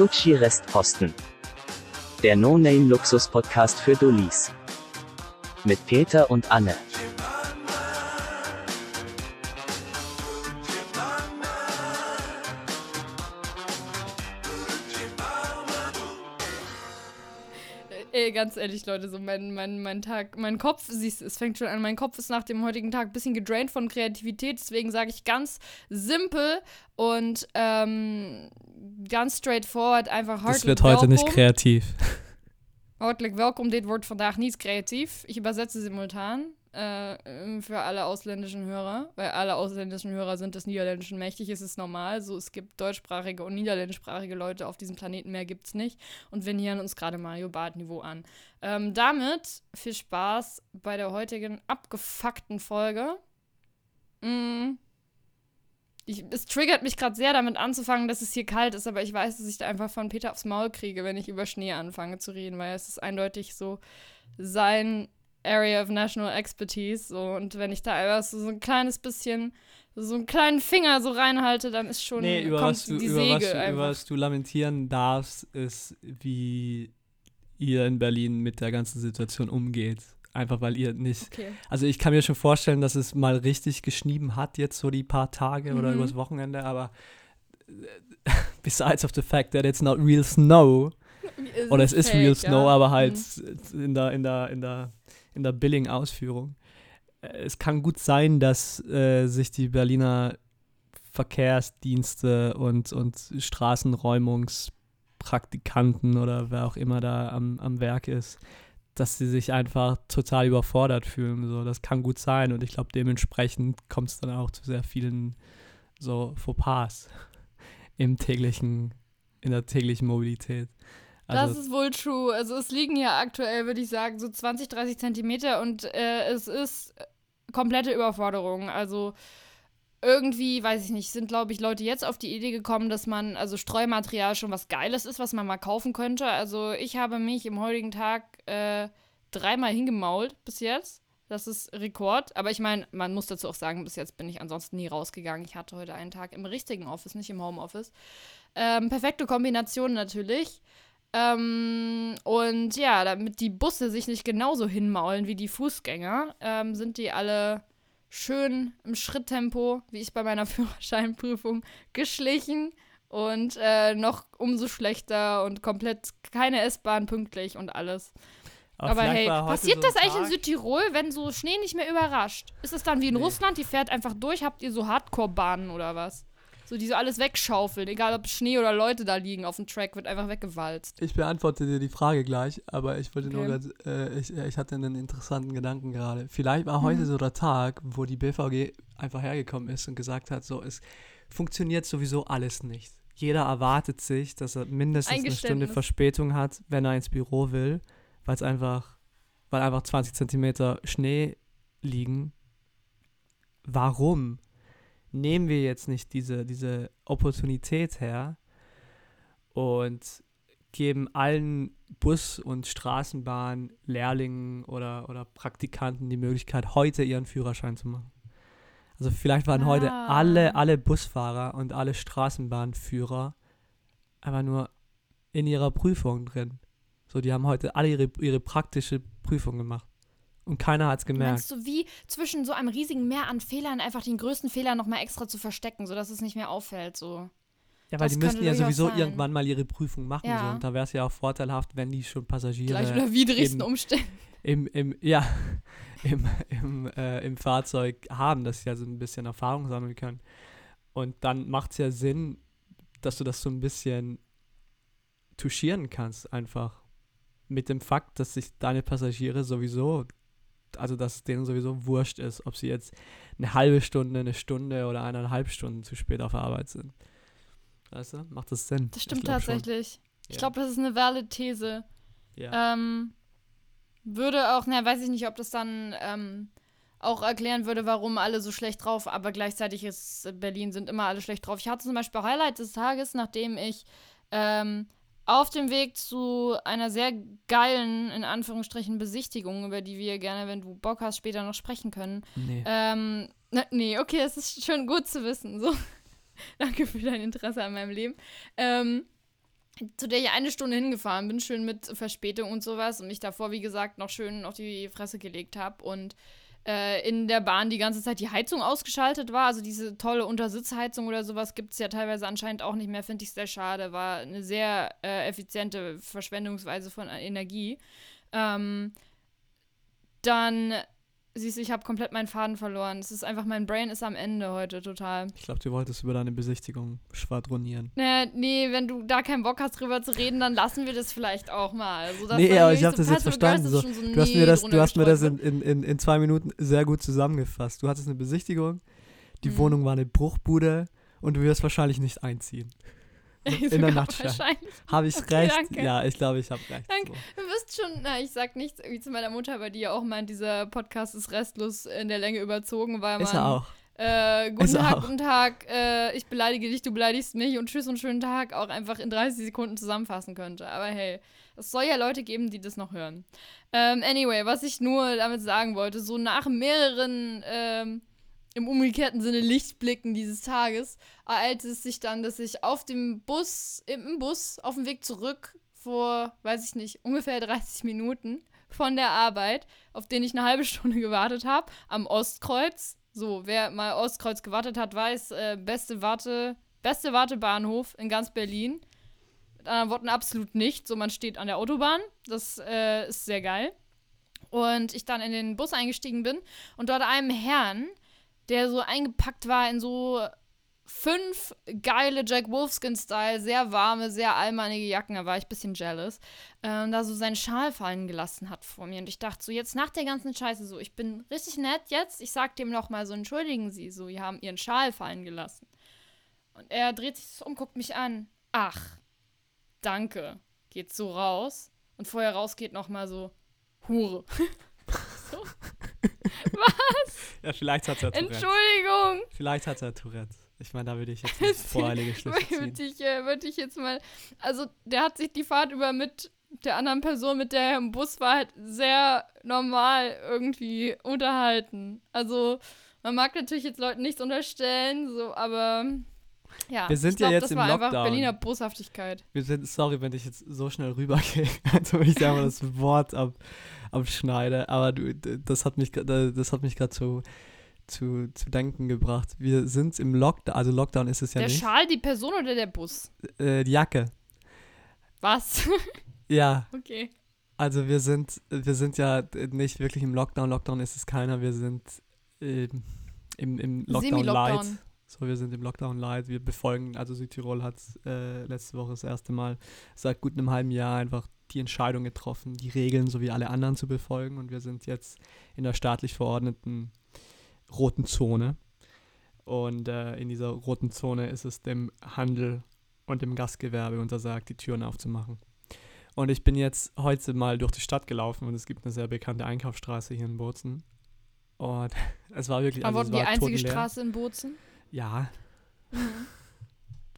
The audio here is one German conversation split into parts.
Gucci Restposten. Der No-Name-Luxus-Podcast für Dullis. Mit Peter und Anne. Ganz ehrlich, Leute, so mein, mein, mein Tag, mein Kopf, siehst, es fängt schon an, mein Kopf ist nach dem heutigen Tag ein bisschen gedraint von Kreativität, deswegen sage ich ganz simpel und ähm, ganz straightforward einfach hartelijk Das wird heute welkom. nicht kreativ. Hartelijk welkom, dit wordt vandaag niet creatief. Ich übersetze simultan äh, ähm, für alle ausländischen Hörer, weil alle ausländischen Hörer sind des Niederländischen mächtig, ist es normal. So, es gibt deutschsprachige und niederländischsprachige Leute auf diesem Planeten, mehr gibt es nicht. Und wir nähern uns gerade Mario Bart-Niveau an. Ähm, damit viel Spaß bei der heutigen abgefuckten Folge. Mm. Ich, es triggert mich gerade sehr, damit anzufangen, dass es hier kalt ist, aber ich weiß, dass ich da einfach von Peter aufs Maul kriege, wenn ich über Schnee anfange zu reden, weil es ist eindeutig so sein Area of National Expertise. So, und wenn ich da einfach so, so ein kleines bisschen, so einen kleinen Finger so reinhalte, dann ist schon nee, über was du, die über Säge was du, über was du lamentieren darfst, ist, wie ihr in Berlin mit der ganzen Situation umgeht. Einfach weil ihr nicht. Okay. Also ich kann mir schon vorstellen, dass es mal richtig geschnieben hat, jetzt so die paar Tage mhm. oder übers Wochenende, aber äh, besides of the fact that it's not real snow, oder es ist real snow, ja. aber halt mhm. in der, in der, in der in der Billing-Ausführung. Äh, es kann gut sein, dass äh, sich die Berliner Verkehrsdienste und, und Straßenräumungspraktikanten oder wer auch immer da am, am Werk ist, dass sie sich einfach total überfordert fühlen. So, das kann gut sein und ich glaube, dementsprechend kommt es dann auch zu sehr vielen so Fauxpas im täglichen, in der täglichen Mobilität. Also das ist wohl true. Also es liegen ja aktuell, würde ich sagen, so 20, 30 Zentimeter und äh, es ist komplette Überforderung. Also irgendwie, weiß ich nicht, sind, glaube ich, Leute jetzt auf die Idee gekommen, dass man, also Streumaterial schon was Geiles ist, was man mal kaufen könnte. Also ich habe mich im heutigen Tag äh, dreimal hingemault bis jetzt. Das ist Rekord. Aber ich meine, man muss dazu auch sagen, bis jetzt bin ich ansonsten nie rausgegangen. Ich hatte heute einen Tag im richtigen Office, nicht im Homeoffice. Ähm, perfekte Kombination natürlich. Ähm, und ja, damit die Busse sich nicht genauso hinmaulen wie die Fußgänger, ähm, sind die alle schön im Schritttempo, wie ich bei meiner Führerscheinprüfung, geschlichen und äh, noch umso schlechter und komplett keine S-Bahn pünktlich und alles. Aber, Aber hey, passiert so das eigentlich in Südtirol, wenn so Schnee nicht mehr überrascht? Ist es dann wie in nee. Russland, die fährt einfach durch? Habt ihr so Hardcore-Bahnen oder was? So, die so alles wegschaufeln. Egal, ob Schnee oder Leute da liegen auf dem Track, wird einfach weggewalzt. Ich beantworte dir die Frage gleich, aber ich wollte okay. nur ganz, äh, ich, ich hatte einen interessanten Gedanken gerade. Vielleicht war mhm. heute so der Tag, wo die BVG einfach hergekommen ist und gesagt hat, so, es funktioniert sowieso alles nicht. Jeder erwartet sich, dass er mindestens eine Stunde Verspätung hat, wenn er ins Büro will, weil es einfach, weil einfach 20 Zentimeter Schnee liegen. Warum? Nehmen wir jetzt nicht diese, diese Opportunität her und geben allen Bus- und Straßenbahn-Lehrlingen oder, oder Praktikanten die Möglichkeit, heute ihren Führerschein zu machen. Also vielleicht waren ah. heute alle, alle Busfahrer und alle Straßenbahnführer einfach nur in ihrer Prüfung drin. So, die haben heute alle ihre, ihre praktische Prüfung gemacht. Und keiner hat es gemerkt. Meinst du, wie zwischen so einem riesigen Meer an Fehlern einfach den größten Fehler nochmal extra zu verstecken, sodass es nicht mehr auffällt, so? Ja, weil das die müssten ja sowieso sein. irgendwann mal ihre Prüfung machen. Ja. So. Und da wäre es ja auch vorteilhaft, wenn die schon Passagiere. Gleich unter widrigsten Umständen. Im, im, ja, im, im, äh, im Fahrzeug haben, dass sie ja so ein bisschen Erfahrung sammeln können. Und dann macht es ja Sinn, dass du das so ein bisschen touchieren kannst, einfach. Mit dem Fakt, dass sich deine Passagiere sowieso also dass es denen sowieso wurscht ist, ob sie jetzt eine halbe Stunde, eine Stunde oder eineinhalb Stunden zu spät auf Arbeit sind. Weißt du, macht das Sinn? Das stimmt ich tatsächlich. Schon. Ich glaube, das ist eine valide These. Ja. Ähm, würde auch, na, weiß ich nicht, ob das dann ähm, auch erklären würde, warum alle so schlecht drauf, aber gleichzeitig ist Berlin sind immer alle schlecht drauf. Ich hatte zum Beispiel Highlight des Tages, nachdem ich ähm, auf dem Weg zu einer sehr geilen, in Anführungsstrichen, Besichtigung, über die wir gerne, wenn du Bock hast, später noch sprechen können. Nee. Ähm, na, nee, okay, es ist schön gut zu wissen. So. Danke für dein Interesse an meinem Leben. Ähm, zu der ich eine Stunde hingefahren bin, schön mit Verspätung und sowas und mich davor, wie gesagt, noch schön auf die Fresse gelegt habe und äh, in der Bahn die ganze Zeit die Heizung ausgeschaltet war. Also diese tolle Untersitzheizung oder sowas gibt es ja teilweise anscheinend auch nicht mehr, finde ich sehr schade. War eine sehr äh, effiziente Verschwendungsweise von Energie. Ähm, dann Siehst du, ich habe komplett meinen Faden verloren. Es ist einfach, mein Brain ist am Ende heute total. Ich glaube, du wolltest über deine Besichtigung schwadronieren. Naja, nee, wenn du da keinen Bock hast, drüber zu reden, dann lassen wir das vielleicht auch mal. Also, nee, aber ich habe das jetzt verstanden. So, so du hast mir das, du hast mir das in, in, in, zwei Minuten sehr gut zusammengefasst. Du hattest eine Besichtigung, die hm. Wohnung war eine Bruchbude und du wirst wahrscheinlich nicht einziehen. In der Nutshell. Habe ich okay, recht? Danke. Ja, ich glaube, ich habe recht. Danke. So. Du wirst schon, na, ich sag nichts irgendwie zu meiner Mutter, weil die ja auch meint, dieser Podcast ist restlos in der Länge überzogen, weil man. Ist er auch. Äh, guten Tag, guten Tag, äh, ich beleidige dich, du beleidigst mich und tschüss und schönen Tag auch einfach in 30 Sekunden zusammenfassen könnte. Aber hey, es soll ja Leute geben, die das noch hören. Ähm, anyway, was ich nur damit sagen wollte, so nach mehreren ähm, im umgekehrten Sinne Lichtblicken dieses Tages ereilte es sich dann, dass ich auf dem Bus, im Bus, auf dem Weg zurück vor, weiß ich nicht, ungefähr 30 Minuten von der Arbeit, auf den ich eine halbe Stunde gewartet habe, am Ostkreuz. So, wer mal Ostkreuz gewartet hat, weiß, äh, beste Warte, beste Wartebahnhof in ganz Berlin. Mit anderen Worten absolut nicht. So, man steht an der Autobahn. Das äh, ist sehr geil. Und ich dann in den Bus eingestiegen bin und dort einem Herrn der so eingepackt war in so fünf geile Jack Wolfskin-Style, sehr warme, sehr allmannige Jacken. Da war ich ein bisschen jealous. Ähm, da so seinen Schal fallen gelassen hat vor mir. Und ich dachte so, jetzt nach der ganzen Scheiße so, ich bin richtig nett jetzt. Ich sag dem nochmal so, entschuldigen Sie, so, Sie haben Ihren Schal fallen gelassen. Und er dreht sich so um, guckt mich an. Ach, danke. Geht so raus. Und vorher rausgeht nochmal so, Hure. so. Was? Ja, vielleicht hat er Tourette. Entschuldigung. Vielleicht hat er Tourette. Ich meine, da würde ich jetzt nicht voreilige Schlüsse ziehen. Würde ich, äh, würd ich jetzt mal... Also, der hat sich die Fahrt über mit der anderen Person, mit der er im Bus war, halt sehr normal irgendwie unterhalten. Also, man mag natürlich jetzt Leuten nichts unterstellen, so, aber... Ja, wir sind glaub, ja jetzt das im war Lockdown. einfach Berliner Boshaftigkeit. Wir sind, sorry, wenn ich jetzt so schnell rübergehe, also wenn ich da mal das Wort ab, abschneide, aber du, das hat mich, das hat mich gerade zu, zu, zu denken gebracht. Wir sind im Lockdown, also Lockdown ist es ja der nicht. Der Schal, die Person oder der Bus? Äh, die Jacke. Was? ja. Okay. Also wir sind, wir sind ja nicht wirklich im Lockdown. Lockdown ist es keiner. Wir sind ähm, im, im Lockdown Light. So, wir sind im Lockdown Light. Wir befolgen, also Südtirol hat äh, letzte Woche das erste Mal seit gut einem halben Jahr einfach die Entscheidung getroffen, die Regeln so wie alle anderen zu befolgen. Und wir sind jetzt in der staatlich verordneten roten Zone. Und äh, in dieser roten Zone ist es dem Handel und dem Gastgewerbe untersagt, die Türen aufzumachen. Und ich bin jetzt heute mal durch die Stadt gelaufen und es gibt eine sehr bekannte Einkaufsstraße hier in Bozen. Und es war wirklich. Also Aber die einzige Straße in Bozen? Ja. Mhm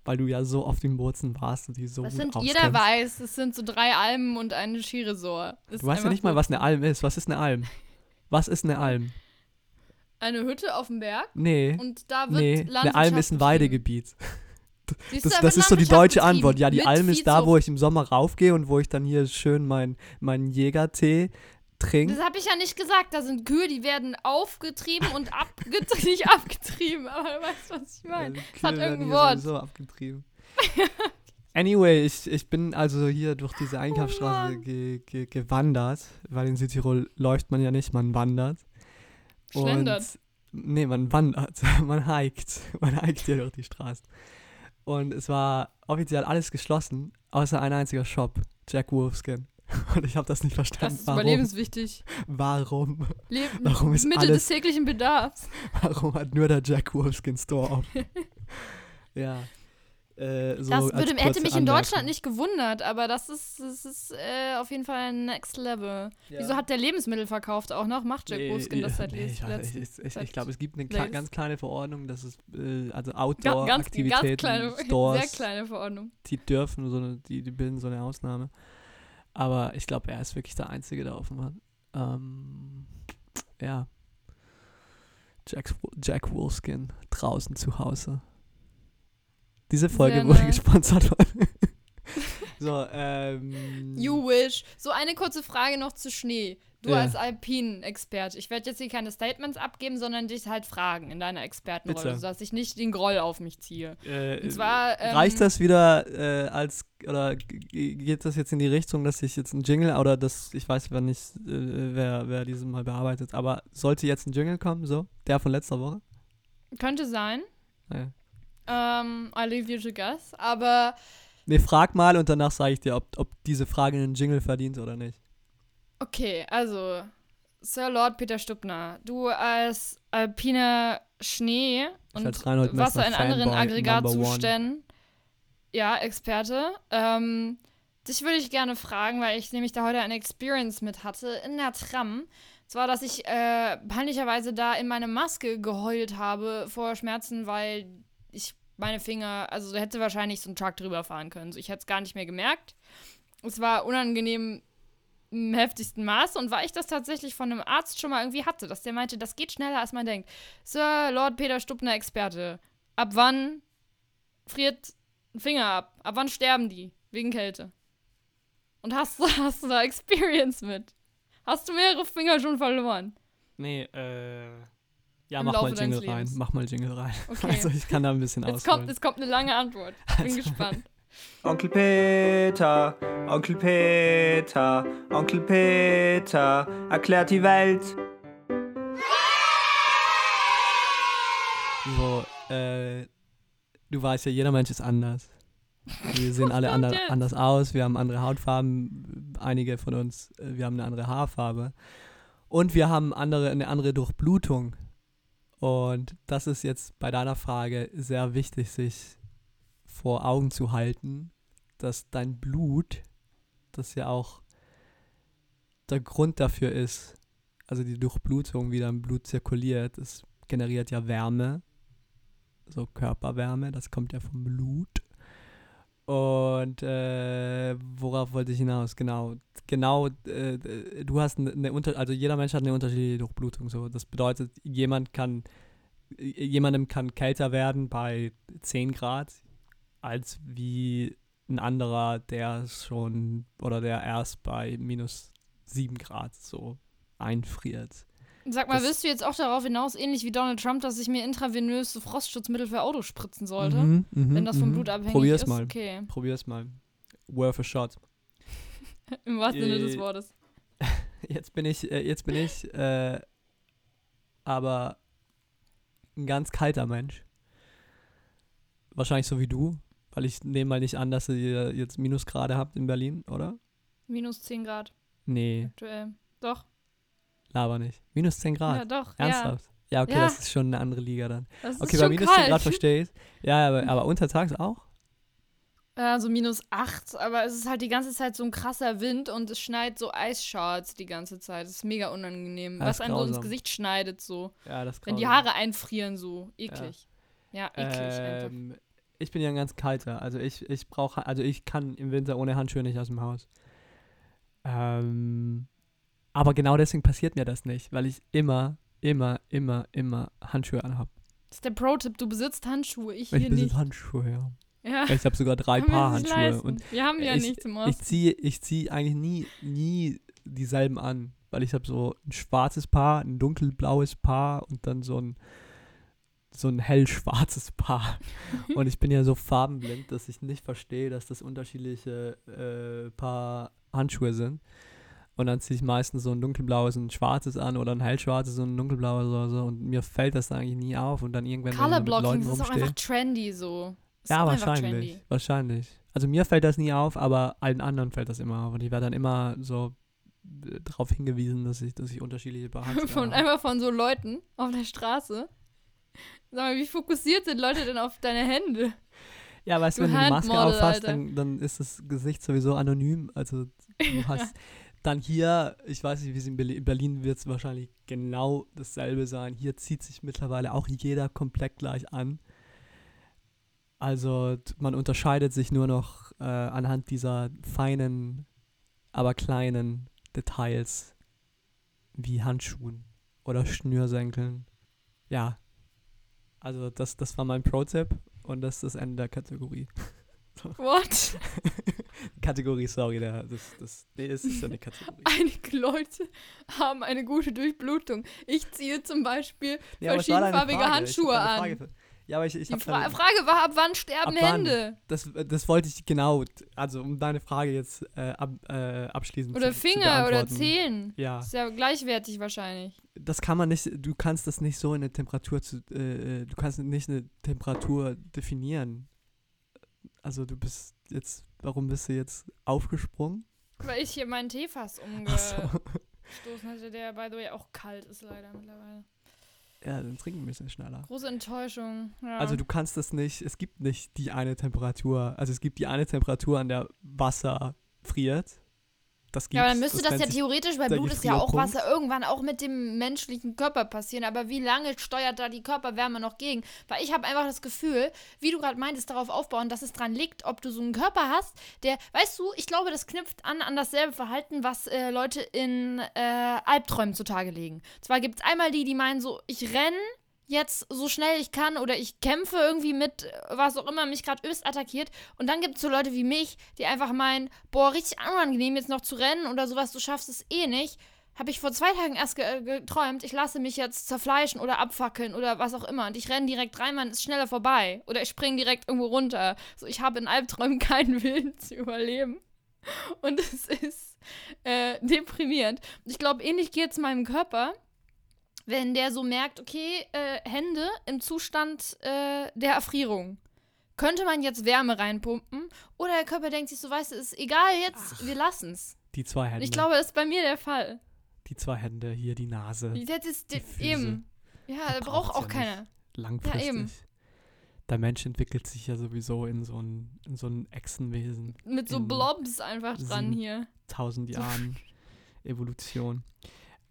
weil du ja so oft in Bozen warst und die so das gut sind, Jeder weiß, es sind so drei Almen und eine Skiresort. Du weißt ja nicht mal, was eine Alm ist. Was ist eine Alm? Was ist eine Alm? Eine Hütte auf dem Berg? Nee. Und da wird nee, eine Alm ist ein Weidegebiet. Das, das, das ist so die deutsche Antwort. Ja, die Alm ist da, wo ich im Sommer raufgehe und wo ich dann hier schön meinen mein Jägertee trinke. Das habe ich ja nicht gesagt. Da sind Kühe, die werden aufgetrieben und abgetrieben. nicht abgetrieben, aber du weißt, was ich meine. Ja, das hat irgendein Wort. So abgetrieben. Anyway, ich, ich bin also hier durch diese Einkaufsstraße oh ge, ge, gewandert, weil in Südtirol läuft man ja nicht, man wandert. Schlendert. Und, nee, man wandert, man hiked, man hiked hier durch die Straßen. Und es war offiziell alles geschlossen, außer ein einziger Shop, Jack Wolfskin. Und ich habe das nicht verstanden. Das ist warum? überlebenswichtig. Warum? Leb warum ist Mittel alles, des täglichen Bedarfs. Warum hat nur der Jack Wolfskin Store auf? ja. Äh, so das würde, hätte mich in Deutschland nicht gewundert, aber das ist, das ist äh, auf jeden Fall ein Next Level. Ja. Wieso hat der Lebensmittel verkauft auch noch? Macht Jack nee, Wolfskin das seit nee, Ich, ich, ich, ich glaube, es gibt eine kle ganz kleine Verordnung, dass es äh, also Outdoor-Aktivitäten, Stores, sehr kleine Verordnung. Die dürfen, so eine, die, die bilden so eine Ausnahme. Aber ich glaube, er ist wirklich der Einzige, der offen hat. Ähm, ja. Jack, Jack Wolfskin draußen zu Hause. Diese Folge Sehr wurde nice. gesponsert von So, ähm. You wish. So eine kurze Frage noch zu Schnee. Du Ja. als Alpinen-Experte. Ich werde jetzt hier keine Statements abgeben, sondern dich halt fragen in deiner Expertenrolle, Bitte. sodass ich nicht den Groll auf mich ziehe. Äh, Und zwar. Ähm, Reicht das wieder äh, als, oder geht das jetzt in die Richtung, dass ich jetzt ein Jingle, oder das, ich weiß wer nicht, äh, wer, wer dieses Mal bearbeitet, aber sollte jetzt ein Jingle kommen, so, der von letzter Woche? Könnte sein. Ja. Ähm, I leave you to guess. Aber Nee, frag mal und danach sage ich dir, ob, ob diese Frage einen Jingle verdient oder nicht. Okay, also. Sir Lord Peter Stubner, du als alpiner Schnee und Wasser in anderen Fanboy Aggregatzuständen. Ja, Experte. Ähm, dich würde ich gerne fragen, weil ich nämlich da heute eine Experience mit hatte in der Tram. Zwar, dass ich äh, peinlicherweise da in meine Maske geheult habe vor Schmerzen, weil ich meine Finger, also hätte wahrscheinlich so ein Truck drüber fahren können. So, ich hätte es gar nicht mehr gemerkt. Es war unangenehm im heftigsten Maß und weil ich das tatsächlich von einem Arzt schon mal irgendwie hatte, dass der meinte, das geht schneller als man denkt. Sir Lord Peter Stubner Experte. Ab wann friert ein Finger ab? Ab wann sterben die? Wegen Kälte. Und hast du, hast du da Experience mit? Hast du mehrere Finger schon verloren? Nee, äh. Ja, Im mach Laufe mal Jingle rein. Lebens. Mach mal Jingle rein. Okay. Also ich kann da ein bisschen kommt, jetzt kommt eine lange Antwort. Bin Also- gespannt. Onkel Peter, Onkel Peter, Onkel Peter erklärt die Welt. So, äh, du weißt ja, jeder Mensch ist anders. Wir sehen alle ander, anders aus, wir haben andere Hautfarben, einige von uns, äh, wir haben eine andere Haarfarbe. Und wir haben andere, eine andere Durchblutung. Und das ist jetzt bei deiner Frage sehr wichtig, sich vor Augen zu halten, dass dein Blut, das ja auch der Grund dafür ist, also die Durchblutung, wie dein Blut zirkuliert, es generiert ja Wärme, so Körperwärme, das kommt ja vom Blut. Und äh, worauf wollte ich hinaus? Genau, genau. Äh, du hast eine, Unter also jeder Mensch hat eine unterschiedliche Durchblutung. So, das bedeutet, jemand kann, jemandem kann kälter werden bei 10 Grad, als wie ein anderer, der schon oder der erst bei minus 7 Grad so einfriert. Sag mal, Das- willst du jetzt auch darauf hinaus, ähnlich wie Donald Trump, dass ich mir intravenös so Frostschutzmittel für Autos spritzen sollte? Mhm, mhm, Wenn das vom mhm. Blut abhängig Probier's ist? mal. Okay, Probier's mal. Worth a shot. im wahrsten Sinne des Äh, Wortes. Jetzt bin ich, äh, jetzt bin ich, äh, aber ein ganz kalter Mensch. Wahrscheinlich so wie du, weil ich nehme mal nicht an, dass ihr jetzt Minusgrade habt in Berlin, oder? Minus 10 Grad Nee, aktuell. Doch. laber nicht. Minus 10 Grad. Ja, doch. Ernsthaft? Ja, okay, Ja. das ist schon eine andere Liga dann. Ja, das Okay, ist bei minus kalt. 10 Grad verstehe ich. Ja, aber, aber untertags auch? Ja, so minus 8, aber es ist halt die ganze Zeit so ein krasser Wind und es schneit so Eisscharts die ganze Zeit. Das ist mega unangenehm. Ja, was ist einem so ins. Gesicht schneidet, so. Ja, das Wenn die. Haare einfrieren, so. Eklig. Ja, eklig einfach. Ich bin ja ein ganz kalter. Also ich, ich brauche, also ich kann im Winter ohne Handschuhe nicht aus dem Haus. Ähm, aber genau deswegen passiert mir das nicht, weil ich immer, immer, immer, immer Handschuhe anhabe. Das ist der Pro-Tipp, du besitzt Handschuhe, ich Ich hier besitze nicht. Handschuhe, ja. Ja. Ich habe sogar drei wir Paar Handschuhe leisten. und Wir haben ja ich- nichts im ich Osten. ziehe ich zieh eigentlich nie, nie dieselben an, weil ich habe so ein schwarzes Paar, ein dunkelblaues Paar und dann so ein so ein hellschwarzes Paar. Und ich bin ja so farbenblind, dass ich nicht verstehe, dass das unterschiedliche äh, Paar Handschuhe sind. Und dann ziehe ich meistens so ein dunkelblaues und ein schwarzes an oder ein hellschwarzes und ein dunkelblaues oder so. Und mir fällt das eigentlich nie auf. Und dann irgendwann, Colorblocking, ist auch einfach trendy so. Ja, ist einfach wahrscheinlich. trendy. Wahrscheinlich. Also mir fällt das nie auf, aber allen anderen fällt das immer auf. Und ich werde dann immer so äh, darauf hingewiesen, dass ich, dass ich unterschiedliche Von, habe. einmal von so Leuten auf der Straße. Sag mal, wie fokussiert sind Leute denn auf deine Hände? Ja, weißt du, wenn du eine Maske aufhast, dann, dann ist das Gesicht sowieso anonym. Also du hast dann hier, ich weiß nicht, wie es in Berlin, in Berlin wird es wahrscheinlich genau dasselbe sein. Hier zieht sich mittlerweile auch jeder komplett gleich an. Also man unterscheidet sich nur noch äh, anhand dieser feinen, aber kleinen Details wie Handschuhen oder Schnürsenkeln. Ja, also das, das war mein Pro-Tipp und das ist das Ende der Kategorie. What? Kategorie, sorry, da, das, das, nee, es ist ja eine Kategorie. Einige Leute haben eine gute Durchblutung. Ich ziehe zum Beispiel Ja, verschiedenfarbige Handschuhe an. Ja, aber ich, ich Die Fra Frage war, ab wann sterben Ab wann? Hände? das, das wollte ich genau, also um deine Frage jetzt äh, ab, äh, abschließend Oder zu, zu Finger oder beantworten. Zehen. Ja, Ist ja gleichwertig wahrscheinlich. das kann man nicht, du kannst das nicht so in eine Temperatur zu, äh, äh, du kannst nicht eine Temperatur definieren. Also du bist jetzt, warum bist du jetzt aufgesprungen? Weil ich hier meinen Teefass Ach so. umgestoßen hatte, der by the way auch kalt ist leider mittlerweile. Ja, dann trink ein bisschen schneller. Große Enttäuschung. Ja. Also du kannst das nicht, es gibt nicht die eine Temperatur, also es gibt die eine Temperatur, an der Wasser friert. Das gibt's. ja, aber dann müsste das, ja nennt sich- theoretisch, weil Blut ist ja auch. Wasser, irgendwann auch mit dem menschlichen Körper passieren. Aber wie lange steuert da die Körperwärme noch gegen? Weil ich habe einfach das Gefühl, wie du gerade meintest, darauf aufbauen, dass es dran liegt, ob du so einen Körper hast, der, weißt du, ich glaube, das knüpft an an dasselbe Verhalten, was äh, Leute in äh, Albträumen zutage legen. Zwar gibt es einmal die, die meinen so, ich renne jetzt so schnell ich kann oder ich kämpfe irgendwie mit, äh, was auch immer mich gerade öst attackiert. Und dann gibt es so Leute wie mich, die einfach meinen, boah, richtig unangenehm jetzt noch zu rennen oder sowas, du schaffst es eh nicht. Habe ich vor zwei Tagen erst äh, geträumt, ich lasse mich jetzt zerfleischen oder abfackeln oder was auch immer. Und ich renne direkt rein, man ist schneller vorbei. Oder ich springe direkt irgendwo runter. So, ich habe in Albträumen keinen Willen zu überleben. Und es ist äh, deprimierend. Ich glaube, ähnlich geht es meinem Körper wenn der so merkt, okay, äh, Hände im Zustand äh, der Erfrierung. Könnte man jetzt Wärme reinpumpen? Oder der Körper denkt sich so, weißt du, ist egal jetzt, wir lassen's. Die zwei Hände. Ich glaube, das ist bei mir der Fall. die zwei Hände, hier die Nase. Das ist Die die eben. Ja, da braucht auch ja keiner. langfristig. Ja, eben. Der Mensch entwickelt sich ja sowieso in so ein, in so ein Echsenwesen. Mit so Blobs einfach dran hier. Tausend. Jahren Evolution.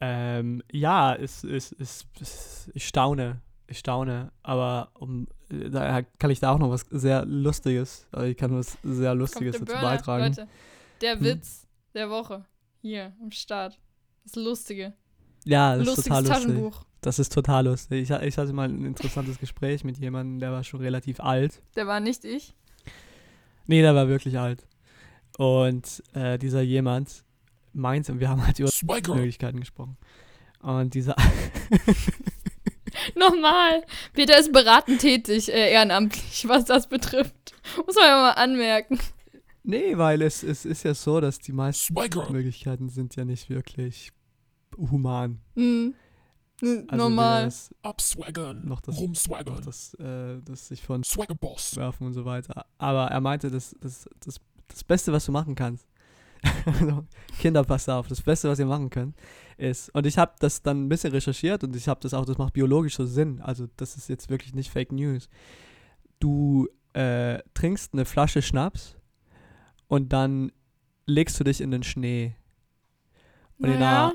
Ähm, ja, es, es, es, es, ich staune. Ich staune. Aber um, äh, da kann ich da auch noch was sehr Lustiges, also ich kann was sehr Lustiges dazu Burner. beitragen. Leute, der Hm. Witz der Woche. Hier am Start. Das Lustige. Ja, das ist Lustiges total lustig. Das ist total lustig. Ich, ich hatte mal ein interessantes Gespräch mit jemandem, der war schon relativ alt. Der war nicht ich. Nee, der war wirklich alt. Und äh, dieser jemand meinte, wir haben halt über Möglichkeiten gesprochen. Und dieser, Nochmal. Peter ist beratend tätig, äh, ehrenamtlich, was das betrifft. Muss man ja mal anmerken. nee, weil es, es ist ja so, dass die meisten Möglichkeiten sind ja nicht wirklich human. Hm. Hm, Also Normal. Das, Abswaggern, noch das, noch rumswaggern, das, äh, das sich von Swaggerboss. werfen und so weiter. Aber er meinte, das, das, das, das Beste, was du machen kannst, also, Kinder, passt auf, das Beste, was ihr machen könnt, ist, und ich habe das dann ein bisschen recherchiert und ich habe das auch, das macht biologisch so Sinn, also das ist jetzt wirklich nicht Fake News. Du äh, trinkst eine Flasche Schnaps und dann legst du dich in den Schnee. Und in Naja,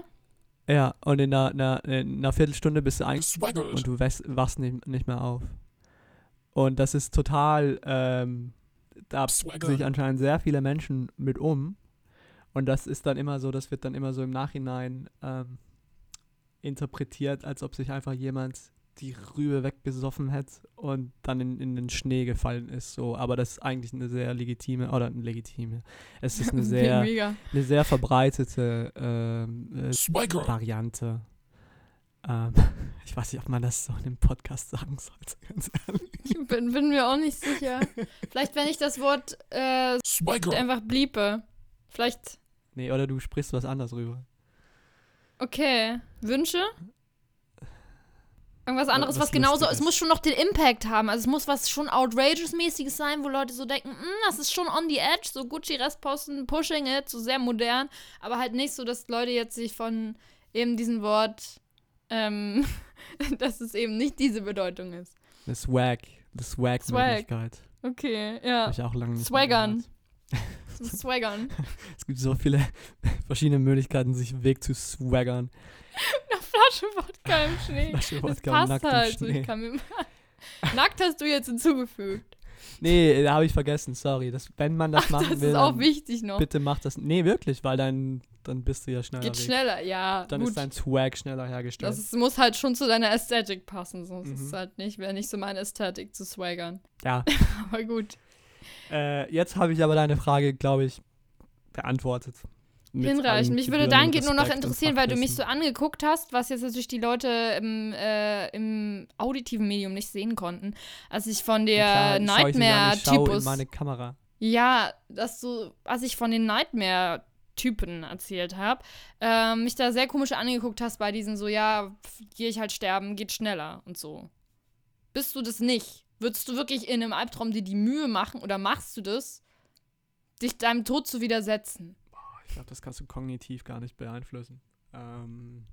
einer, ja, und in einer, einer, in einer Viertelstunde bist du eigentlich Swaggered. und du wachst, nicht, nicht mehr auf. Und das ist total, ähm, da sich anscheinend sehr viele Menschen mit um. Und das ist dann immer so, das wird dann immer so im Nachhinein ähm, interpretiert, als ob sich einfach jemand die Rübe weggesoffen hätte und dann in, in den Schnee gefallen ist. So, aber das ist eigentlich eine sehr legitime, oder eine legitime. Es ist eine sehr, Mega. eine sehr verbreitete ähm, äh. Variante. Ähm, ich weiß nicht, ob man das so in dem Podcast sagen sollte, ganz ehrlich. Ich bin, bin mir auch nicht sicher. Vielleicht, wenn ich das Wort äh, einfach bliepe. Vielleicht. Nee, oder du sprichst was anderes rüber. Okay. Wünsche? Irgendwas anderes, was was, genauso. Es muss schon noch den Impact haben. Also es muss was schon Outrageous-mäßiges sein, wo Leute so denken, "Mm, das ist schon on the edge, so Gucci-Restposten, pushing it, so sehr modern, aber halt nicht so, dass Leute jetzt sich von eben diesem Wort, ähm, dass es eben nicht diese Bedeutung ist. Eine Swag, eine Swag-Möglichkeit. Okay, ja. Habe ich auch lange nicht Swaggern. gehört. Zum Swaggern. Es gibt so viele verschiedene Möglichkeiten, sich einen Weg zu swaggern. Eine Flasche Wodka im Schnee. Flasche Das Wodka passt nackt im halt. So, Schnee. ich kann mir Nackt hast du jetzt hinzugefügt. Nee, da habe ich vergessen, sorry. Das, wenn man das Ach, machen das will, ist auch wichtig noch. bitte mach das. Nee, wirklich, weil dann, dann bist du ja schneller Geht weg. schneller, ja. Dann gut. ist dein Swag schneller hergestellt. das ist, muss halt schon zu deiner Ästhetik passen. Sonst ist Mhm. es halt nicht, wäre nicht so meine Ästhetik zu swaggern. ja, Aber gut. Äh, jetzt habe ich aber deine Frage, glaube ich, beantwortet. Hinreichend. Mich würde gebührenden dahingehend nur noch interessieren, weil du mich so angeguckt hast, was jetzt natürlich die Leute im, äh, im auditiven Medium nicht sehen konnten, als ich von Ja, der in Nightmare-Typus. meine Kamera. Ja, dass du, als ich von den Nightmare-Typen erzählt habe, ähm, mich da sehr komisch angeguckt hast bei diesen so, ja, gehe ich halt sterben, geht schneller und so. Bist du das nicht? Würdest du wirklich in einem Albtraum dir die Mühe machen oder machst du das, dich deinem Tod zu widersetzen? Ich glaube, das kannst du kognitiv gar nicht beeinflussen. Ähm,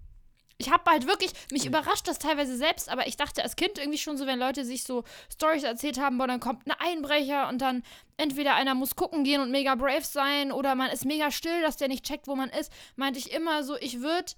Ich habe halt wirklich, mich überrascht das teilweise selbst, aber ich dachte als Kind irgendwie schon so, wenn Leute sich so Stories erzählt haben, boah, dann kommt ein Einbrecher und dann entweder einer muss gucken gehen und mega brave sein oder man ist mega still, dass der nicht checkt, wo man ist, meinte ich immer so, ich würde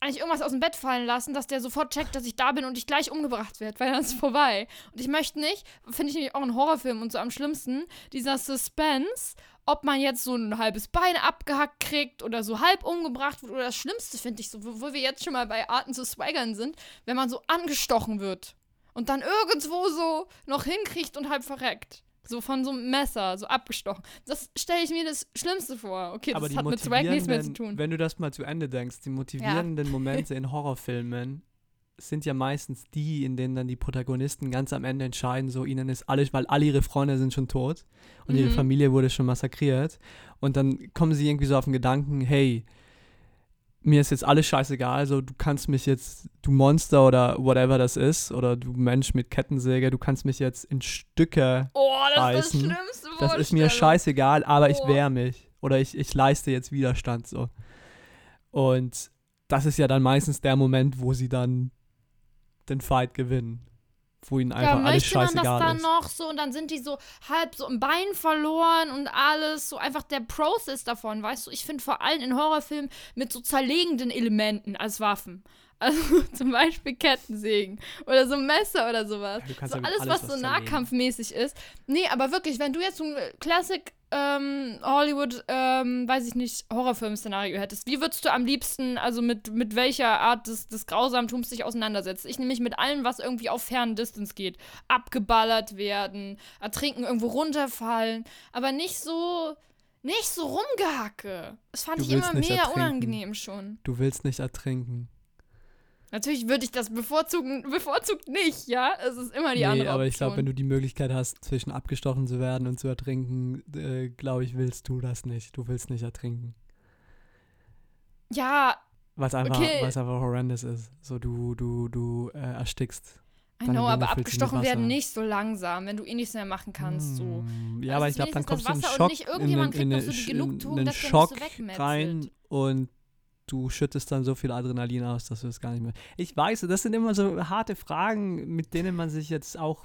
eigentlich irgendwas aus dem Bett fallen lassen, dass der sofort checkt, dass ich da bin und ich gleich umgebracht werde, weil dann ist es vorbei. Und ich möchte nicht, finde ich nämlich auch in Horrorfilmen und so am schlimmsten, dieser Suspense, ob man jetzt so ein halbes Bein abgehackt kriegt oder so halb umgebracht wird. Oder das Schlimmste finde ich so, wo wo wir jetzt schon mal bei Arten zu swaggern sind, wenn man so angestochen wird und dann irgendwo so noch hinkriegt und halb verreckt. So von so einem Messer, so abgestochen. Das stelle ich mir das Schlimmste vor. Okay, aber das hat mit Swag nichts mehr zu tun. Wenn du das mal zu Ende denkst, die motivierenden Momente in Horrorfilmen sind ja meistens die, in denen dann die Protagonisten ganz am Ende entscheiden, so ihnen ist alles, weil alle ihre Freunde sind schon tot und ihre Mhm. Familie wurde schon massakriert und dann kommen sie irgendwie so auf den Gedanken, hey, mir ist jetzt alles scheißegal, so du kannst mich jetzt, du Monster oder whatever das ist, oder du Mensch mit Kettensäge, du kannst mich jetzt in Stücke Oh, das ist das reißen. Schlimmste das ist mir scheißegal, aber ich Oh. wehre mich. Oder ich, ich leiste jetzt Widerstand so. Und das ist ja dann meistens der Moment, wo sie dann den Fight gewinnen. Wo ihnen einfach ja, alles möchte man das scheißegal dann ist. noch so und dann sind die so halb so im Bein verloren und alles, so einfach der Prozess davon, weißt du? Ich finde vor allem in Horrorfilmen mit so zerlegenden Elementen als Waffen. Also zum Beispiel Kettensägen oder so Messer oder sowas. Ja, du kannst so alles, alles was was so nahkampfmäßig ist. Nee, aber wirklich, wenn du jetzt so ein Classic ähm, Hollywood, ähm, weiß ich nicht, Horrorfilm-Szenario hättest, wie würdest du am liebsten, also mit, mit welcher Art des, des Grausamtums dich auseinandersetzen? Ich nämlich mit allem, was irgendwie auf fernen Distance geht. Abgeballert werden, ertrinken, irgendwo runterfallen, aber nicht so, nicht so rumgehacke. Das fand Du ich immer mega ertrinken. unangenehm schon. Du willst nicht ertrinken. Natürlich würde ich das bevorzugen, bevorzugt nicht, ja? Es ist immer die nee, andere aber ich glaube, wenn Option. du die Möglichkeit hast, zwischen abgestochen zu werden und zu ertrinken, äh, glaube ich, willst du das nicht. Du willst nicht ertrinken. Ja, es einfach, Okay. weil's einfach horrendous ist. So, du, du, du äh, erstickst. I know, Lunge aber abgestochen werden nicht so langsam, wenn du eh nichts mehr machen kannst. So. Hm, Ja, Also aber ich glaube, dann kommst du in einen Schock, und nicht irgendjemand in, kriegt einen- noch so die in, Genugtuung, in einen dass der nicht Schock so wegmetzelt. rein und du schüttest dann so viel Adrenalin aus, dass du es gar nicht mehr. Ich weiß, das sind immer so harte Fragen, mit denen man sich jetzt auch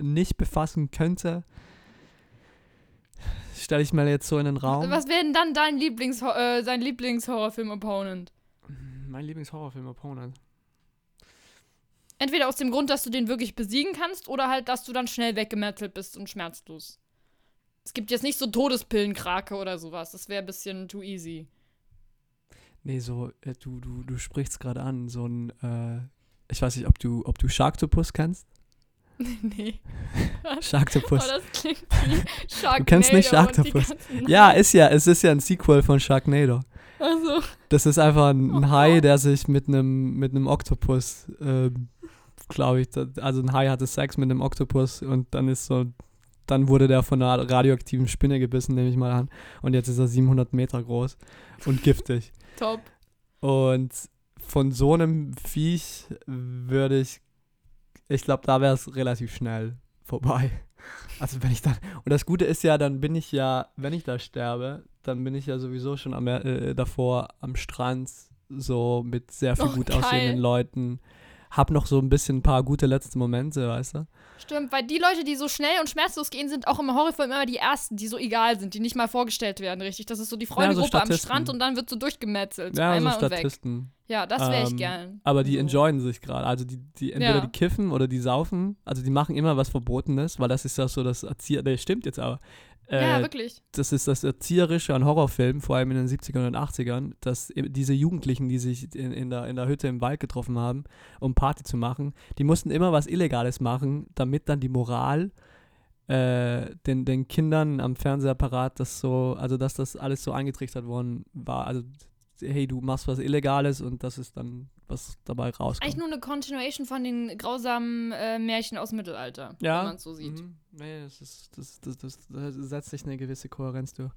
nicht befassen könnte. Stelle ich mir jetzt so in den Raum. Was wäre denn dann dein Lieblings äh, sein Lieblingshorrorfilm-Opponent? Mein Lieblingshorrorfilm Opponent. Entweder aus dem Grund, dass du den wirklich besiegen kannst, oder halt, dass du dann schnell weggemetzelt bist und schmerzlos. Es gibt jetzt nicht so Todespillenkrake oder sowas. Das wäre ein bisschen too easy. Nee, so, äh, du, du, du sprichst gerade an, so ein, äh, ich weiß nicht, ob du, ob du Sharktopus kennst? nee. Oh, Sharktopus. das klingt wie Sharknado. Du kennst nicht Sharktopus. Ja, ist ja, es ist ja ein Sequel von Sharknado. Also, Das ist einfach ein, ein Oh. Hai, der sich mit einem mit einem Oktopus, ähm, glaube ich, also ein Hai hatte Sex mit einem Oktopus und dann ist so, dann wurde der von einer radioaktiven Spinne gebissen, nehme ich mal an. Und jetzt ist er 700 Meter groß und giftig. Top. Und von so einem Viech würde ich, ich glaube, da wäre es relativ schnell vorbei. Also wenn ich dann, und das Gute ist ja, dann bin ich ja, wenn ich da sterbe, dann bin ich ja sowieso schon am, äh, davor am Strand, so mit sehr viel Oh, gut geil. aussehenden Leuten. Hab noch so ein bisschen ein paar gute letzte Momente, weißt du? Stimmt, weil die Leute, die so schnell und schmerzlos gehen, sind auch im Horrorfilm immer die ersten, die so egal sind, die nicht mal vorgestellt werden, richtig. Das ist so die Freundegruppe am Statisten. Strand und dann wird so durchgemetzelt. Ja, so einmal und weg. Statisten. Ja, das wäre ich Ähm, gern. Aber die So. enjoyen sich gerade. Also die, die entweder Ja. die kiffen oder die saufen. Also die machen immer was Verbotenes, weil das ist ja so das Erzieher. Nee, stimmt jetzt aber. Äh, ja, wirklich. das ist das Erzieherische an Horrorfilmen, vor allem in den 70ern und 80ern, dass eben diese Jugendlichen, die sich in, in, der, in der Hütte im Wald getroffen haben, um Party zu machen, die mussten immer was Illegales machen, damit dann die Moral äh, den, den Kindern am Fernsehapparat das so, also dass das alles so eingetrichtert worden war. Also, hey, du machst was Illegales und das ist dann, was dabei rauskommt. Eigentlich nur eine Continuation von den grausamen äh, Märchen aus dem Mittelalter, ja. wenn man es so sieht. Mhm. Nee, das, ist, das, das, das, das setzt sich eine gewisse Kohärenz durch.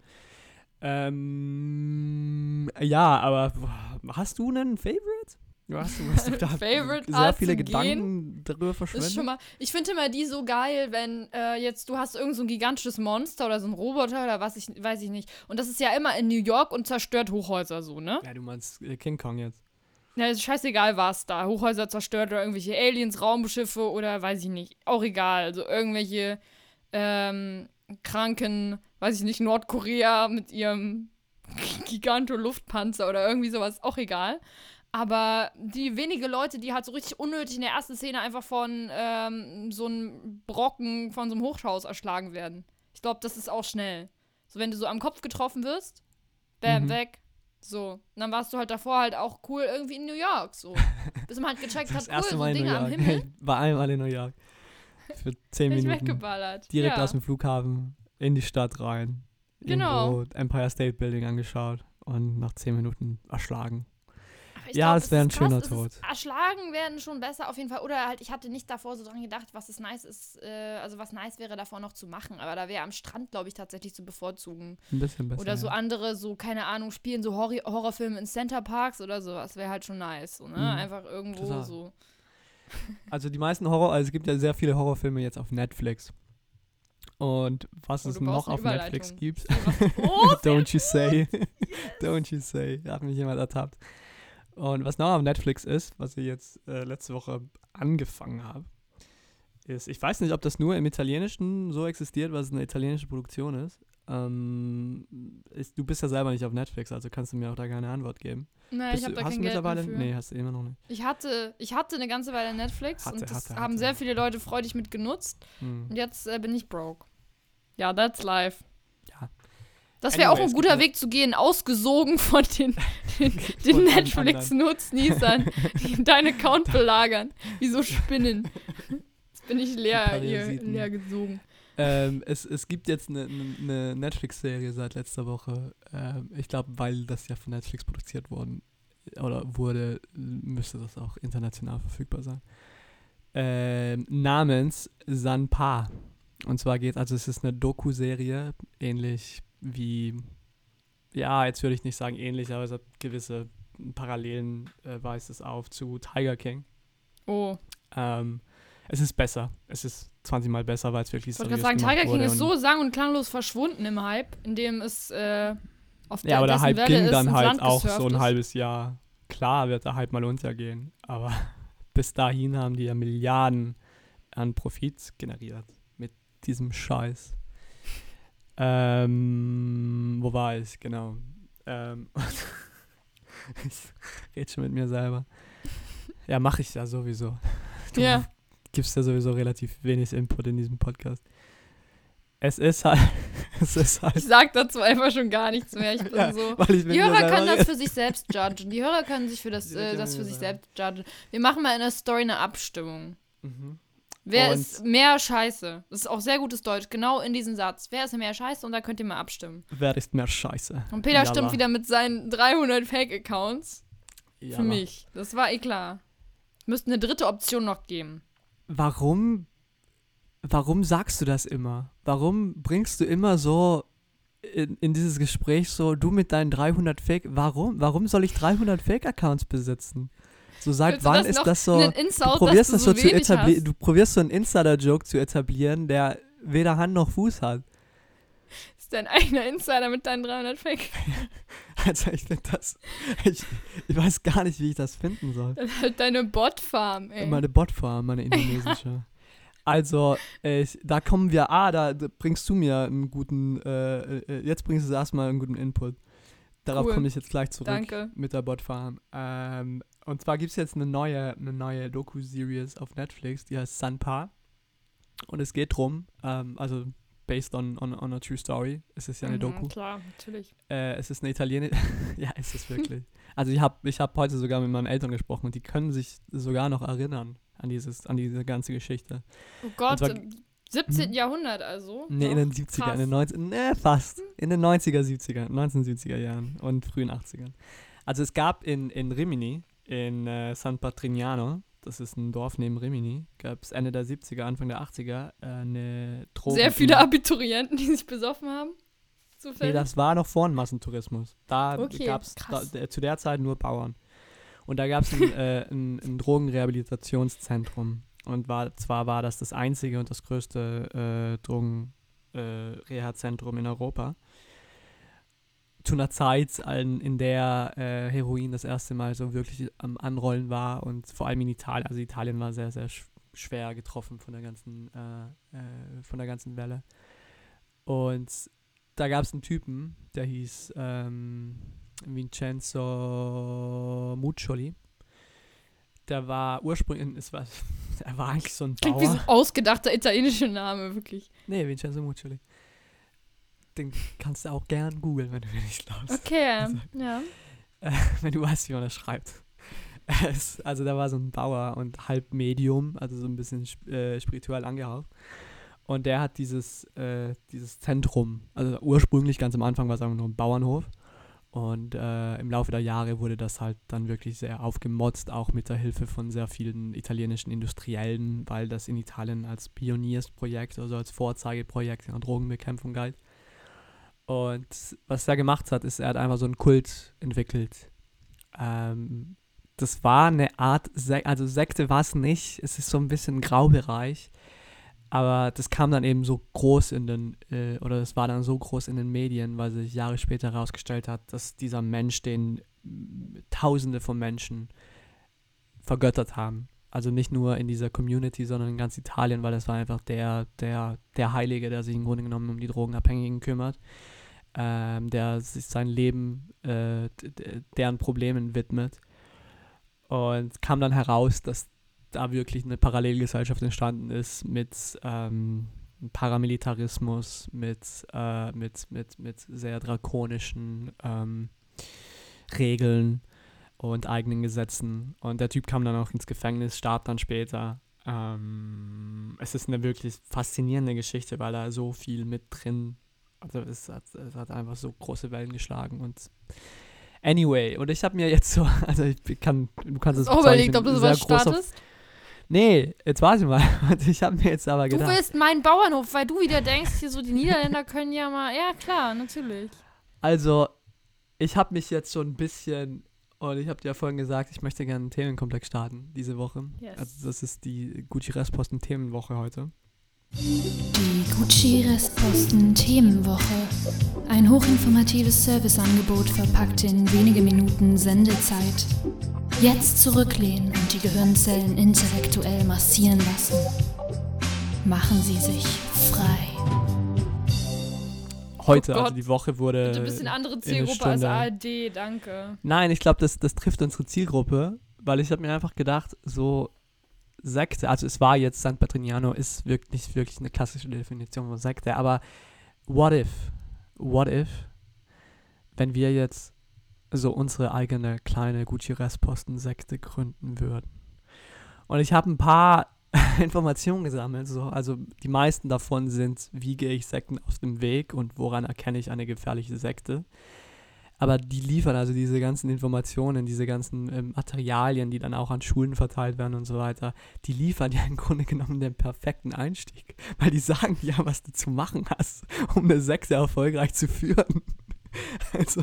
Ähm, ja, aber boah, hast du einen Favorite? Du hast, du hast da Favorite sehr Art viele Gedanken darüber Das verschwendet. ist schon mal, ich finde immer die so geil, wenn äh, jetzt du hast irgend so ein gigantisches Monster oder so ein Roboter oder was ich weiß ich nicht und das ist ja immer in New York und zerstört Hochhäuser so, ne? ja, du meinst äh, King Kong jetzt. Ja, ist scheißegal was da, Hochhäuser zerstört oder irgendwelche Aliens, Raumschiffe oder weiß ich nicht, auch egal, also irgendwelche ähm, kranken, weiß ich nicht, Nordkorea mit ihrem Giganto-Luftpanzer oder irgendwie sowas, auch egal. Aber die wenige Leute, die halt so richtig unnötig in der ersten Szene einfach von ähm, so einem Brocken von so einem Hochhaus erschlagen werden. Ich glaube, das ist auch schnell. So, wenn du so am Kopf getroffen wirst, bam, Mhm. weg. So. Und dann warst du halt davor halt auch cool irgendwie in New York. So. Bis man halt gecheckt Das hat, cool, erste so Mal in New Dinge am York. Himmel. Ich war einmal in New York. Für zehn Minuten. weggeballert. Direkt ja. aus dem Flughafen in die Stadt rein. Genau. Empire State Building angeschaut und nach zehn Minuten erschlagen. Ich Ja, glaub, es wäre ein krass, schöner ist- Tod. Erschlagen werden schon besser auf jeden Fall. Oder halt, ich hatte nicht davor so dran gedacht, was es nice ist, äh, also was nice wäre davor noch zu machen. Aber da wäre am Strand, glaube ich, tatsächlich zu bevorzugen. Ein bisschen besser. oder so ja. andere, so, keine Ahnung, spielen so Horri Horrorfilme in Center Parks oder sowas. Wäre halt schon nice. So, ne? Mhm. Einfach irgendwo Total. so. Also die meisten Horror, also es gibt ja sehr viele Horrorfilme jetzt auf Netflix. Und was Oh, es noch auf Netflix gibt, Oh, don't you say, don't you say, da hat mich jemand ertappt. Und was noch auf Netflix ist, was ich jetzt äh, letzte Woche angefangen habe, ist, ich weiß nicht, ob das nur im Italienischen so existiert, was eine italienische Produktion ist. Ähm, ist. Du bist ja selber nicht auf Netflix, also kannst du mir auch da keine Antwort geben. Nein, Bist ich habe da hast kein du Geld mittlerweile? mehr für. Nee, hast du immer noch nicht. Ich hatte, ich hatte eine ganze Weile Netflix Hatte, und das hatte, haben hatte. sehr viele Leute freudig mit genutzt. Hm. Und jetzt äh, bin ich broke. Ja, that's life. Ja. Das wäre auch ein guter Weg zu gehen, ausgesogen von den, den, den Netflix-Nutznießern, die deinen Account belagern. Wie so Spinnen. Jetzt bin ich leer, hier, leer gesogen. Ähm, es, es gibt jetzt eine ne, ne Netflix-Serie seit letzter Woche. Ähm, ich glaube, weil das ja von Netflix produziert worden oder wurde, müsste das auch international verfügbar sein. Ähm, namens Sanpa. Und zwar geht, also es ist eine Doku-Serie, ähnlich wie, ja, jetzt würde ich nicht sagen ähnlich, aber es hat gewisse Parallelen, äh, weist es auf zu Tiger King. Oh, Ähm, es ist besser. Es ist 20 Mal besser, weil es wirklich ich wollte gerade sagen, Tiger King ist so sang- und klanglos verschwunden im Hype, in dem es äh, auf Ja, aber der Hype Welle ging dann halt Land auch so ein ist. halbes Jahr. Klar wird der Hype mal untergehen, aber bis dahin haben die ja Milliarden an Profit generiert mit diesem Scheiß. Ähm, wo war ich? Genau. Ähm, ich rede schon mit mir selber. Ja, mache ich ja sowieso. Du Ja. gibst ja sowieso relativ wenig Input in diesem Podcast. Es ist halt, es ist halt, Ich sag dazu einfach schon gar nichts mehr. Ich bin Ja, so. ich Die Hörer können das für sich selbst judgen. Die Hörer können sich für das, äh, das für sich selbst judgen. Wir machen mal in der Story eine Abstimmung. Mhm. Wer Und- ist mehr Scheiße? Das ist auch sehr gutes Deutsch. Genau in diesem Satz. Wer ist mehr Scheiße? Und da könnt ihr mal abstimmen. Wer ist mehr Scheiße? Und Peter Jalla. stimmt wieder mit seinen 300 Fake-Accounts. Für mich. Das war eh klar. Müsste eine dritte Option noch geben. Warum, warum sagst du das immer? Warum bringst du immer so in, in dieses Gespräch so, du mit deinen 300 Fake, warum? Warum soll ich 300 Fake-Accounts besitzen? So seit wann das ist das so, einen du Insult, probierst das du so zu etablieren, du probierst so einen Insider-Joke zu etablieren, der weder Hand noch Fuß hat. ist dein eigener Insider mit deinen 300 Fake. Also ich finde das, ich, ich weiß gar nicht, wie ich das finden soll. Dann halt deine Bot-Farm, ey. Meine Botfarm, meine indonesische. Also, ich, da kommen wir, ah, da bringst du mir einen guten, äh, äh, jetzt bringst du erstmal einen guten Input. Darauf Cool. komme ich jetzt gleich zurück Danke. mit der Botfarm. Ähm, und zwar gibt es jetzt eine neue, eine neue Doku-Series auf Netflix, die heißt Sanpa. Und es geht drum, ähm, also based on, on, on a true story. Es ist ja eine Mhm, Doku. Klar, natürlich. Äh, es ist eine italienische. ja, es ist wirklich. Also ich habe ich hab heute sogar mit meinen Eltern gesprochen und die können sich sogar noch erinnern an dieses, an diese ganze Geschichte. Oh Gott, zwar- äh, 17. Jahrhundert also? Nee, in den 70er, krass. in den 90 ne, fast. In den 90er, 70er, 1970er Jahren und frühen 80ern. Also es gab in, in Rimini, in äh, San Patrignano, das ist ein Dorf neben Rimini, gab es Ende der 70er, Anfang der 80er äh, eine Drogen... Sehr viele Abiturienten, die sich besoffen haben. Nee, Zufällig. das war noch vor dem Massentourismus. Da Okay, gab es äh, zu der Zeit nur Bauern. Und da gab es ein, äh, ein, ein Drogenrehabilitationszentrum. Und war, zwar war das das einzige und das größte äh, Drogenreha-Zentrum in Europa. Zu einer Zeit, in, der äh, Heroin das erste Mal so wirklich am Anrollen war und vor allem in Italien. Also Italien war sehr, sehr sch schwer getroffen von der ganzen, äh, äh, von der ganzen Welle. Und da gab es einen Typen, der hieß ähm, Vincenzo Muccioli. Der war ursprünglich, es war, er war eigentlich so ein Klingt wie so Bauer. ein ausgedachter italienischer Name, wirklich. Nee, Vincenzo Muccioli. Den kannst du auch gern googeln, wenn du mir nicht glaubst. Okay, Also- ja. Äh, wenn du weißt, wie man das schreibt. Es, also da war so ein Bauer und halb Medium, also so ein bisschen äh, spirituell angehaucht. Und der hat dieses, äh, dieses Zentrum, also ursprünglich ganz am Anfang war es einfach nur ein Bauernhof. Und äh, im Laufe der Jahre wurde das halt dann wirklich sehr aufgemotzt, auch mit der Hilfe von sehr vielen italienischen Industriellen, weil das in Italien als Pioniersprojekt, also als Vorzeigeprojekt in der Drogenbekämpfung galt. Und was er gemacht hat, ist, er hat einfach so einen Kult entwickelt. Ähm, das war eine Art, Sek also Sekte war es nicht, es ist so ein bisschen Graubereich, aber das kam dann eben so groß in den, äh, oder es war dann so groß in den Medien, weil sich Jahre später herausgestellt hat, dass dieser Mensch, den Tausende von Menschen vergöttert haben. Also nicht nur in dieser Community, sondern in ganz Italien, weil das war einfach der, der, der Heilige, der sich im Grunde genommen um die Drogenabhängigen kümmert, ähm, der sich sein Leben äh, deren Problemen widmet. Und kam dann heraus, dass da wirklich eine Parallelgesellschaft entstanden ist mit ähm, Paramilitarismus, mit, äh, mit, mit, mit sehr drakonischen ähm, Regeln und eigenen Gesetzen. Und der Typ kam dann auch ins Gefängnis, starb dann später. Ähm, es ist eine wirklich faszinierende Geschichte, weil da so viel mit drin, also es hat, es hat einfach so große Wellen geschlagen und anyway, und ich habe mir jetzt so, also ich kann, du kannst es du auch überlegt, ob du sowas startest? Nee, jetzt warte mal. Ich habe mir jetzt aber Du gedacht. willst meinen Bauernhof, weil du wieder denkst, hier so die Niederländer können ja mal. Ja, klar, natürlich. Also, ich habe mich jetzt so ein bisschen, und ich habe dir ja vorhin gesagt, ich möchte gerne einen Themenkomplex starten diese Woche. Yes. Also, das ist die Gucci Restposten Themenwoche heute. Die Gucci Restposten Themenwoche. Ein hochinformatives Serviceangebot verpackt in wenige Minuten Sendezeit. Jetzt zurücklehnen und die Gehirnzellen intellektuell massieren lassen. Machen Sie sich frei. Heute, Oh Gott. also die Woche wurde. Bitte ein bisschen andere Zielgruppe als ARD, danke. Nein, ich glaube, das, das trifft unsere Zielgruppe, weil ich habe mir einfach gedacht, so Sekte, also es war jetzt San Patrignano, ist wirklich, wirklich eine klassische Definition von Sekte, aber what if, what if, wenn wir jetzt so unsere eigene kleine Gucci-Restposten-Sekte gründen würden? Und ich habe ein paar Informationen gesammelt, so, also die meisten davon sind, wie gehe ich Sekten aus dem Weg und woran erkenne ich eine gefährliche Sekte? Aber die liefern also diese ganzen Informationen, diese ganzen ähm, Materialien, die dann auch an Schulen verteilt werden und so weiter, die liefern ja im Grunde genommen den perfekten Einstieg. Weil die sagen ja, was du zu machen hast, um eine Sekte erfolgreich zu führen. Also,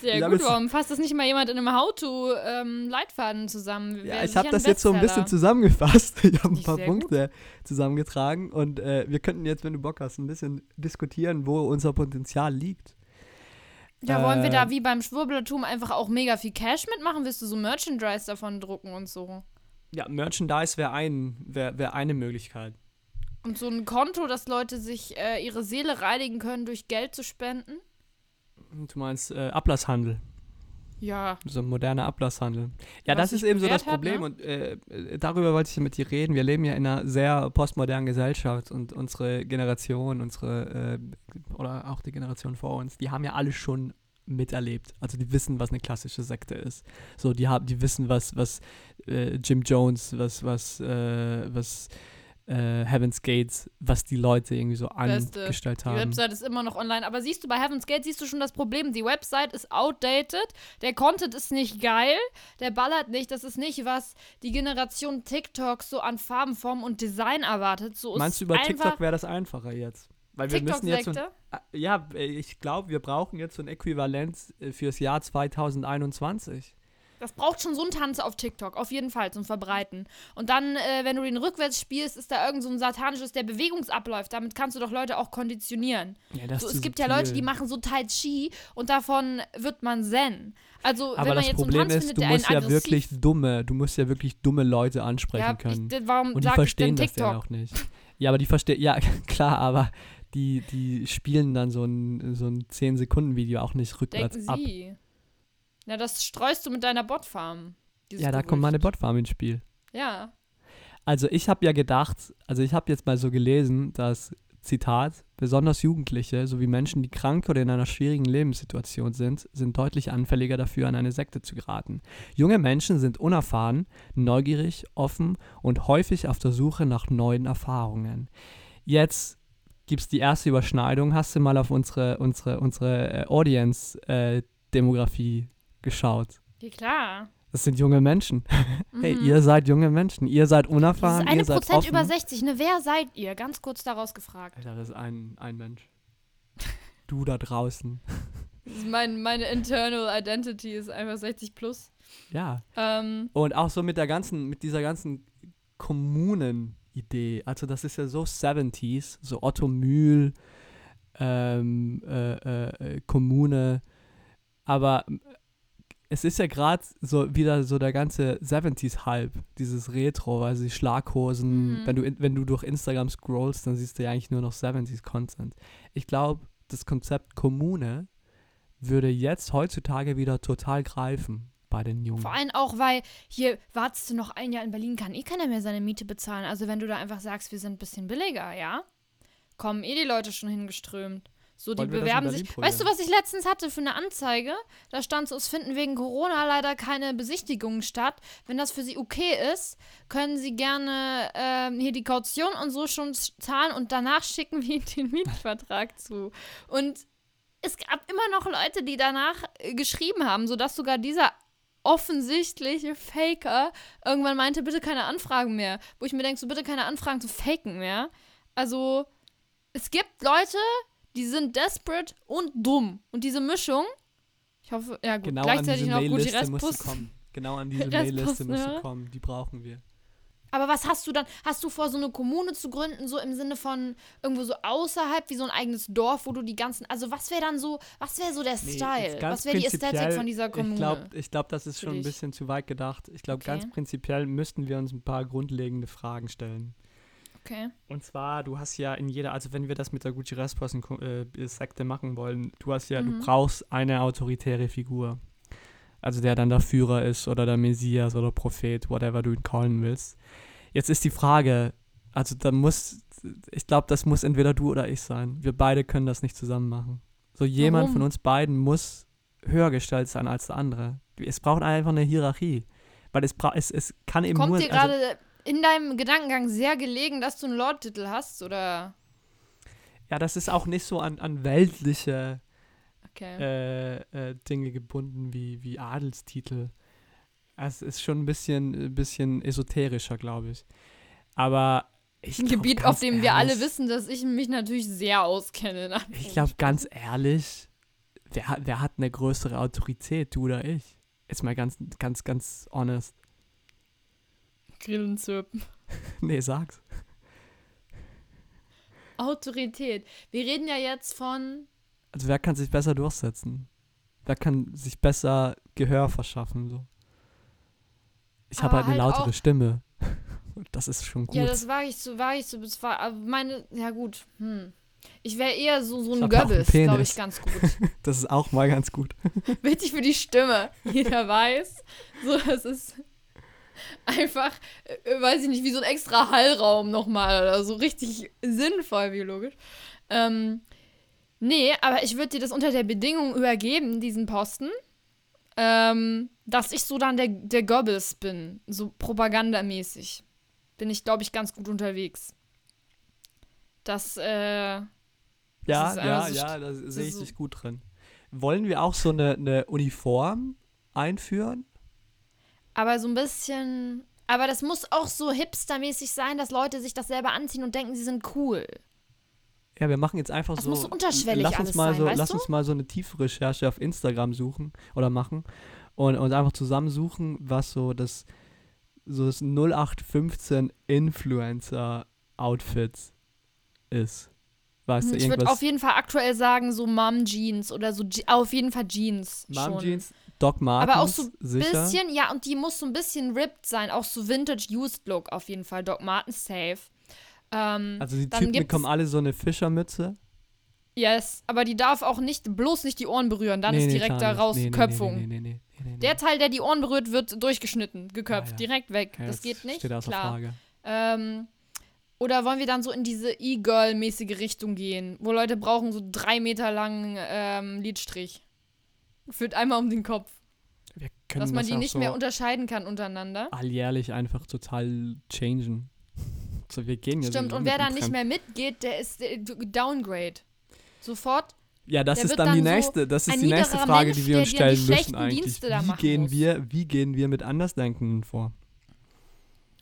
Sehr gut, jetzt- warum fasst das nicht mal jemand in einem How-To-Leitfaden zusammen? ja, ich habe das jetzt so ein bisschen Bestseller. zusammengefasst. Ich habe ein paar Punkte zusammengetragen und äh, wir könnten jetzt, wenn du Bock hast, ein bisschen diskutieren, wo unser Potenzial liegt. Ja, wollen wir da Äh, wie beim Schwurblertum einfach auch mega viel Cash mitmachen? Willst du so Merchandise davon drucken und so? Ja, Merchandise wäre ein, wär, wär eine Möglichkeit. Und so ein Konto, dass Leute sich äh, ihre Seele reinigen können, durch Geld zu spenden? Du meinst äh, Ablasshandel. Ja. So ein moderner Ablasshandel. Ja, Was das ist eben so das hat, Problem ne? und äh, äh, darüber wollte ich mit dir reden. Wir leben ja in einer sehr postmodernen Gesellschaft und unsere Generation, unsere äh, oder auch die Generation vor uns, die haben ja alle schon miterlebt. Also die wissen, was eine klassische Sekte ist. So, die haben, die wissen, was, was äh, Jim Jones, was, was, äh, was äh, Heaven's Gates, was die Leute irgendwie so Beste. angestellt Die haben. Website ist immer noch online. Aber siehst du, bei Heaven's Gate siehst du schon das Problem. Die Website ist outdated. Der Content ist nicht geil. Der ballert nicht. Das ist nicht, was die Generation TikTok so an Farben, Form und Design erwartet. So Meinst du, über TikTok wäre das einfacher jetzt? Weil wir müssen jetzt so ein. Ah, ja, äh, ich glaube, wir brauchen jetzt so ein Äquivalent äh, fürs Jahr 2021. Das braucht schon so einen Tanz auf TikTok, auf jeden Fall zum Verbreiten. Und dann, äh, wenn du den rückwärts spielst, ist da irgend so ein satanisches, der Bewegungsabläuft. Damit kannst du doch Leute auch konditionieren. Ja, das So, ist es gibt ja Leute, die subtil. machen so Tai Chi und davon wird man zen. Also, wenn Aber man das jetzt so Problem einen Tanz ist, findet, du der musst einen ja wirklich dumme, du musst ja wirklich dumme Leute ansprechen ja, können. ich, warum Und die verstehen das ja TikTok? auch nicht. Ja, aber die verstehen, ja, klar, aber die, die spielen dann so ein, so ein 10-Sekunden-Video auch nicht rückwärts Denken ab. sie. Na, das streust du mit deiner Botfarm. Ja, da kommt meine Gerücht. Botfarm ins Spiel. Ja. Also ich habe ja gedacht, also ich habe jetzt mal so gelesen, dass, Zitat, besonders Jugendliche sowie Menschen, die krank oder in einer schwierigen Lebenssituation sind, sind deutlich anfälliger dafür, an eine Sekte zu geraten. Junge Menschen sind unerfahren, neugierig, offen und häufig auf der Suche nach neuen Erfahrungen. Jetzt gibt es die erste Überschneidung. Hast du mal auf unsere, unsere, unsere äh, Audience-Demografie geschaut? Ja, klar. Das sind junge Menschen. Hey, Mhm. ihr seid junge Menschen. Ihr seid Das unerfahren. ist eine Prozent über 60. Ne, wer seid ihr? Ganz kurz daraus gefragt. Alter, das ist ein, ein Mensch. Du da draußen. Das ist mein, meine internal identity ist einfach 60 plus. Ja. Ähm, Und auch so mit der ganzen, mit dieser ganzen Kommunen-Idee. Also das ist ja so 70s, so Otto Mühl, ähm, äh, äh, äh, Kommune. Aber es ist ja gerade so wieder so der ganze 70s-Hype, dieses Retro, also die Schlaghosen. Mhm. Wenn, du, wenn du durch Instagram scrollst, dann siehst du ja eigentlich nur noch 70s-Content. Ich glaube, das Konzept Kommune würde jetzt heutzutage wieder total greifen bei den Jungen. vor allem auch, weil hier wartest du noch ein Jahr in Berlin, kann eh keiner mehr seine Miete bezahlen. Also wenn du da einfach sagst, wir sind ein bisschen billiger, ja, kommen eh die Leute schon hingeströmt. So, die Wollen bewerben sich. Weißt du, probieren? was ich letztens hatte für eine Anzeige? Da stand so, es finden wegen Corona leider keine Besichtigungen statt. Wenn das für Sie okay ist, können Sie gerne ähm, hier die Kaution und so schon zahlen und danach schicken wir Ihnen den Mietvertrag zu. Und es gab immer noch Leute, die danach äh, geschrieben haben, sodass sogar dieser offensichtliche Faker irgendwann meinte, bitte keine Anfragen mehr. Wo ich mir denke, so bitte keine Anfragen zu faken mehr. Also, es gibt Leute, die sind desperate und dumm. Und diese Mischung, ich hoffe, ja gut, Genau an gleichzeitig diese noch du Restbus. kommen. Genau an diese Mailliste musst du kommen. Die brauchen wir. Aber was hast du dann? Hast du vor, so eine Kommune zu gründen, so im Sinne von irgendwo so außerhalb, wie so ein eigenes Dorf, wo du die ganzen, also was wäre dann so, was wäre so der Style? ganz Was wäre die Ästhetik von dieser Kommune? Ich glaube, ich glaub, das ist schon ein bisschen zu weit gedacht. Ich glaube, ganz Okay. prinzipiell müssten wir uns ein paar grundlegende Fragen stellen. Okay. Und zwar, du hast ja in jeder, also wenn wir das mit der Gucci Resposten äh, Sekte machen wollen, du hast ja, Mhm. du brauchst eine autoritäre Figur. Also der dann der Führer ist oder der Messias oder Prophet, whatever du ihn callen willst. Jetzt ist die Frage, also da muss, ich glaube, das muss entweder du oder ich sein. Wir beide können das nicht zusammen machen. So jemand Warum? von uns beiden muss höher gestellt sein als der andere. Es braucht einfach eine Hierarchie. Weil es, bra es, es kann eben Kommt nur. dir also- gerade in deinem Gedankengang sehr gelegen, dass du einen Lord-Titel hast, oder? ja, das ist auch nicht so an, an weltliche Okay. äh, äh, Dinge gebunden wie, wie Adelstitel. Es ist schon ein bisschen, ein bisschen esoterischer, glaube ich. Aber ich ein glaub, Gebiet, auf dem wir alle ehrlich, wissen, dass ich mich natürlich sehr auskenne. ne? Ich glaube, ganz ehrlich, wer, hat- wer hat eine größere Autorität, du oder ich? Jetzt mal ganz, ganz, ganz honest. Grillen zirpen. nee, sag's. Autorität. Wir reden ja jetzt von. Also wer kann sich besser durchsetzen? Wer kann sich besser Gehör verschaffen? So. Ich habe halt eine halt lautere Stimme. Das ist schon gut. Ja, das wage ich zu, wage ich zu bezweifeln. Aber meine, ja gut. Hm. Ich wäre eher so, so ein Goebbels, glaube ich, ganz gut. Das ist auch mal ganz gut. Wichtig für die Stimme. Jeder weiß. So, es ist einfach, äh, weiß ich nicht, wie so ein extra Hallraum nochmal oder so richtig sinnvoll biologisch. Ähm, nee, aber ich würde dir das unter der Bedingung übergeben, diesen Posten, ähm, dass ich so dann der, der Goebbels bin, so propagandamäßig. bin ich, glaube ich, ganz gut unterwegs. Das, äh. Ja, ja, so ja, da sehe ich so- dich gut drin. Wollen wir auch so eine, eine Uniform einführen? Aber so ein bisschen. Aber das muss auch so hipstermäßig sein, dass Leute sich das selber anziehen und denken, sie sind cool. Ja, wir machen jetzt einfach Das so. muss so unterschwellig lass uns mal sein, so, lass du? uns mal so eine tiefe Recherche auf Instagram suchen oder machen und, und einfach zusammensuchen, was so das so das 0815 Influencer Outfit ist. Weißt du, Ich würde auf jeden Fall aktuell sagen, so Mom-Jeans oder so. Je auf jeden Fall Jeans. Mom. Jeans, Doc Martens, Aber auch so ein sicher. bisschen, ja, und die muss so ein bisschen ripped sein. Auch so Vintage-Used-Look auf jeden Fall. Doc Martens safe. Ähm, Also die Typen bekommen alle so eine Fischermütze. yes, aber die darf auch nicht, bloß nicht die Ohren berühren. Dann Nee, ist nee, direkt klar da raus Nee, nee, Köpfung. Nee, nee, nee, nee, nee, nee. Der Teil, der die Ohren berührt, wird durchgeschnitten, geköpft, Ja, ja. direkt weg. Ja, das geht nicht. Steht außer Klar. Frage. Ähm, oder wollen wir dann so in diese E-Girl-mäßige Richtung gehen, wo Leute brauchen so drei Meter langen ähm, Lidstrich? Führt einmal um den Kopf. Dass man die nicht so mehr unterscheiden kann untereinander. alljährlich einfach total changen. So, wir gehen ja Stimmt, und wer da nicht mehr mitgeht, der ist äh, Downgrade. Sofort. Ja, das der ist wird dann die dann so nächste, das ist die nächste Frage, Mensch, die wir uns dir stellen müssen eigentlich. Wie gehen muss. wir, wie gehen wir mit Andersdenkenden vor?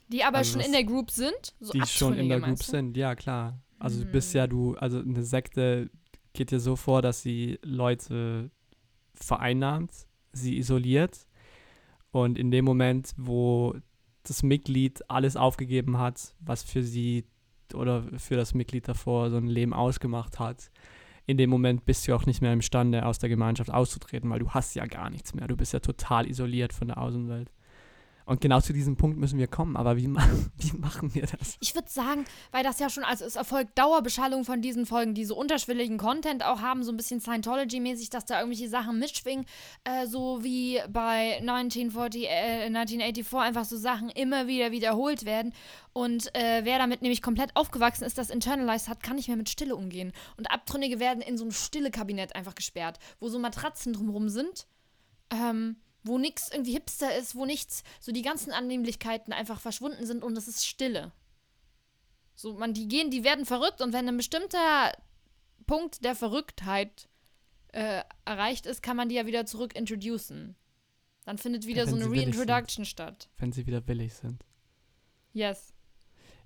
Die aber Also schon in der Group sind. So die schon in der Group du? sind, ja klar. Also du Hm. bist ja du, also eine Sekte geht ja so vor, dass sie Leute vereinnahmt, sie isoliert und in dem Moment, wo das Mitglied alles aufgegeben hat, was für sie oder für das Mitglied davor so ein Leben ausgemacht hat, in dem Moment bist du auch nicht mehr imstande, aus der Gemeinschaft auszutreten, weil du hast ja gar nichts mehr. Du bist ja total isoliert von der Außenwelt. Und genau zu diesem Punkt müssen wir kommen. Aber wie, wie machen wir das? Ich würde sagen, weil das ja schon, also es erfolgt Dauerbeschallung von diesen Folgen, die so unterschwelligen Content auch haben, so ein bisschen Scientology-mäßig, dass da irgendwelche Sachen mitschwingen, äh, so wie bei 1940, äh, 1984 einfach so Sachen immer wieder wiederholt werden. Und äh, wer damit nämlich komplett aufgewachsen ist, das internalized hat, kann nicht mehr mit Stille umgehen. Und Abtrünnige werden in so ein Stille-Kabinett einfach gesperrt, wo so Matratzen drumherum sind. Ähm, wo nichts irgendwie hipster ist, wo nichts, so die ganzen Annehmlichkeiten einfach verschwunden sind und es ist Stille. So, man, die gehen, die werden verrückt und wenn ein bestimmter Punkt der Verrücktheit äh, erreicht ist, kann man die ja wieder zurück introducen. Dann findet wieder Ja, so eine. Reintroduction statt. Wenn sie wieder willig sind. Yes.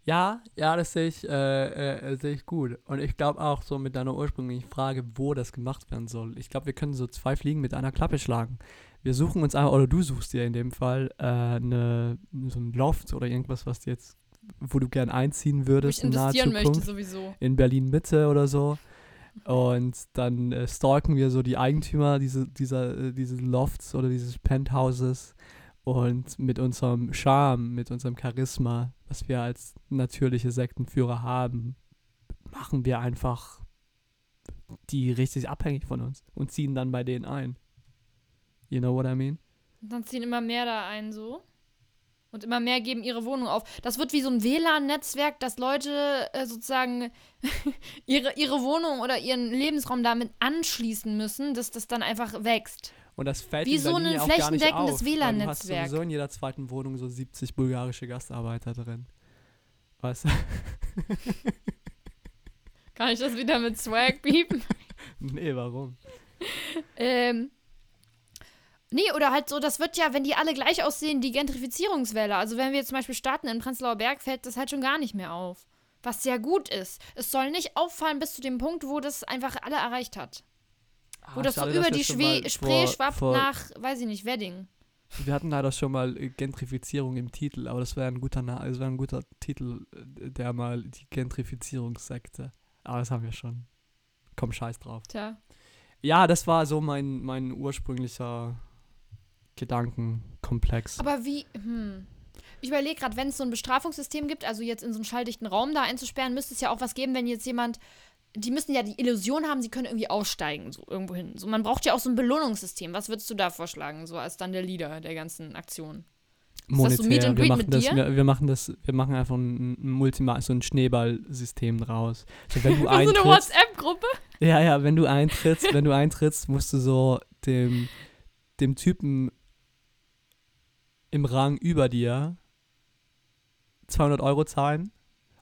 Ja, ja, das sehe ich, äh, äh, sehe ich gut. Und ich glaube auch so mit deiner ursprünglichen Frage, wo das gemacht werden soll. Ich glaube, wir können so zwei Fliegen mit einer Klappe schlagen. Wir suchen uns einfach, oder du suchst dir in dem Fall äh, eine, so ein Loft oder irgendwas, was du jetzt, wo du gern einziehen Wo ich würdest in naher investieren möchte Zukunft. sowieso. in Berlin Mitte oder so. Und dann äh, stalken wir so die Eigentümer diese, dieser, äh, dieses Lofts oder dieses Penthouses. Und mit unserem Charme, mit unserem Charisma, was wir als natürliche Sektenführer haben, machen wir einfach die richtig abhängig von uns und ziehen dann bei denen ein. You know what I mean? Und dann ziehen immer mehr da ein so. Und immer mehr geben ihre Wohnung auf. Das wird wie so ein WLAN-Netzwerk, dass Leute äh, sozusagen ihre, ihre Wohnung oder ihren Lebensraum damit anschließen müssen, dass das dann einfach wächst. Und das fällt Wie so ein flächendeckendes weil Du hast WLAN-Netzwerk. sowieso in jeder zweiten Wohnung so 70 bulgarische Gastarbeiter drin. Weißt du? Kann ich das wieder mit Swag piepen? nee, warum? ähm. Nee, oder halt so, das wird ja, wenn die alle gleich aussehen, die Gentrifizierungswelle. Also wenn wir jetzt zum Beispiel starten in Prenzlauer Berg, fällt das halt schon gar nicht mehr auf. Was sehr gut ist. Es soll nicht auffallen bis zu dem Punkt, wo das einfach alle erreicht hat. Wo Ah, das so schade, über dass wir die Schwe Spree schwappt nach, weiß ich nicht, Wedding. Wir hatten leider schon mal Gentrifizierung im Titel, aber das wäre ein guter Na das wäre ein guter Titel, äh, der mal die Gentrifizierungssekte. Aber das haben wir schon. Komm, scheiß drauf. Tja. Ja, das war so mein, mein ursprünglicher Gedankenkomplex. Aber wie, hm. Ich überlege gerade, wenn es so ein Bestrafungssystem gibt, also jetzt in so einen schalldichten Raum da einzusperren, müsste es ja auch was geben, wenn jetzt jemand, die müssen ja die Illusion haben, sie können irgendwie aussteigen, so irgendwo hin. So, man braucht ja auch so ein Belohnungssystem. Was würdest du da vorschlagen, so als dann der Leader der ganzen Aktion? so Monetär. and wir, machen das, wir, wir machen das, wir machen einfach ein, ein Multima, so ein Schneeballsystem draus. So, wenn du so eine WhatsApp-Gruppe? Ja, ja, wenn du eintrittst, wenn du eintrittst, musst du so dem, dem Typen im Rang über dir 200 Euro zahlen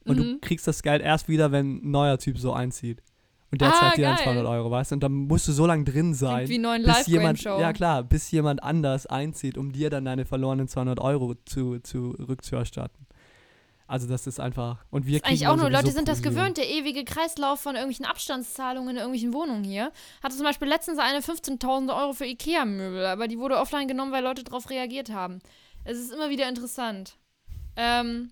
und du Mhm. kriegst das Geld erst wieder, wenn ein neuer Typ so einzieht. Und der Ah, zahlt dir dann geil. 200 Euro, weißt du? Und dann musst du so lange drin sein, wie neuen bis jemand, ja klar, bis jemand anders einzieht, um dir dann deine verlorenen 200 Euro zu, zurückzuerstatten. Also das ist einfach, und wir Das eigentlich auch nur, Leute sind das gewöhnt, der ewige Kreislauf von irgendwelchen Abstandszahlungen in irgendwelchen Wohnungen hier. Hatte zum Beispiel letztens eine 15.000 Euro für Ikea-Möbel, aber die wurde offline genommen, weil Leute darauf reagiert haben. Es ist immer wieder interessant. Ähm,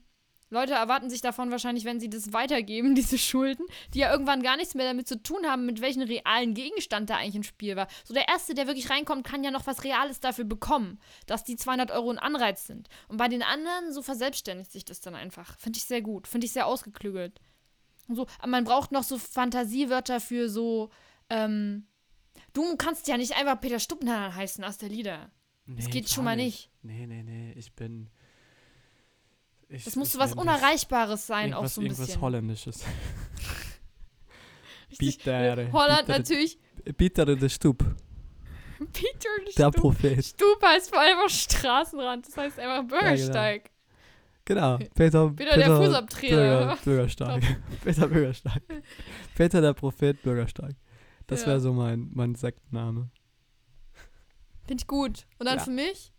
Leute erwarten sich davon wahrscheinlich, wenn sie das weitergeben, diese Schulden, die ja irgendwann gar nichts mehr damit zu tun haben, mit welchem realen Gegenstand da eigentlich im Spiel war. So der Erste, der wirklich reinkommt, kann ja noch was Reales dafür bekommen, dass die 200 Euro ein Anreiz sind. Und bei den anderen, so verselbstständigt sich das dann einfach. Finde ich sehr gut. Finde ich sehr ausgeklügelt. Und so, aber man braucht noch so Fantasiewörter für so, ähm, du kannst ja nicht einfach Peter Stuppner heißen aus der Lieder. Das Nee, geht gar schon mal nicht. Nee, nee, nee, ich bin. Ich, Das muss ich so was Unerreichbares sein, auch irgendwas, so ein irgendwas bisschen. Holländisches. Richtig, Bitter, Holland bitter, natürlich. Peter de Stub, Peter der Stub. Prophet. Stub heißt vor allem auch Straßenrand. Das heißt einfach Bürgersteig. Genau, Peter, Peter der Fußabtreter. Bürger, Bürgersteig. Peter Bürgersteig. Peter der Prophet Bürgersteig. Das Ja. wäre so mein, mein Sektenname. Finde ich gut. Und dann Ja. für mich?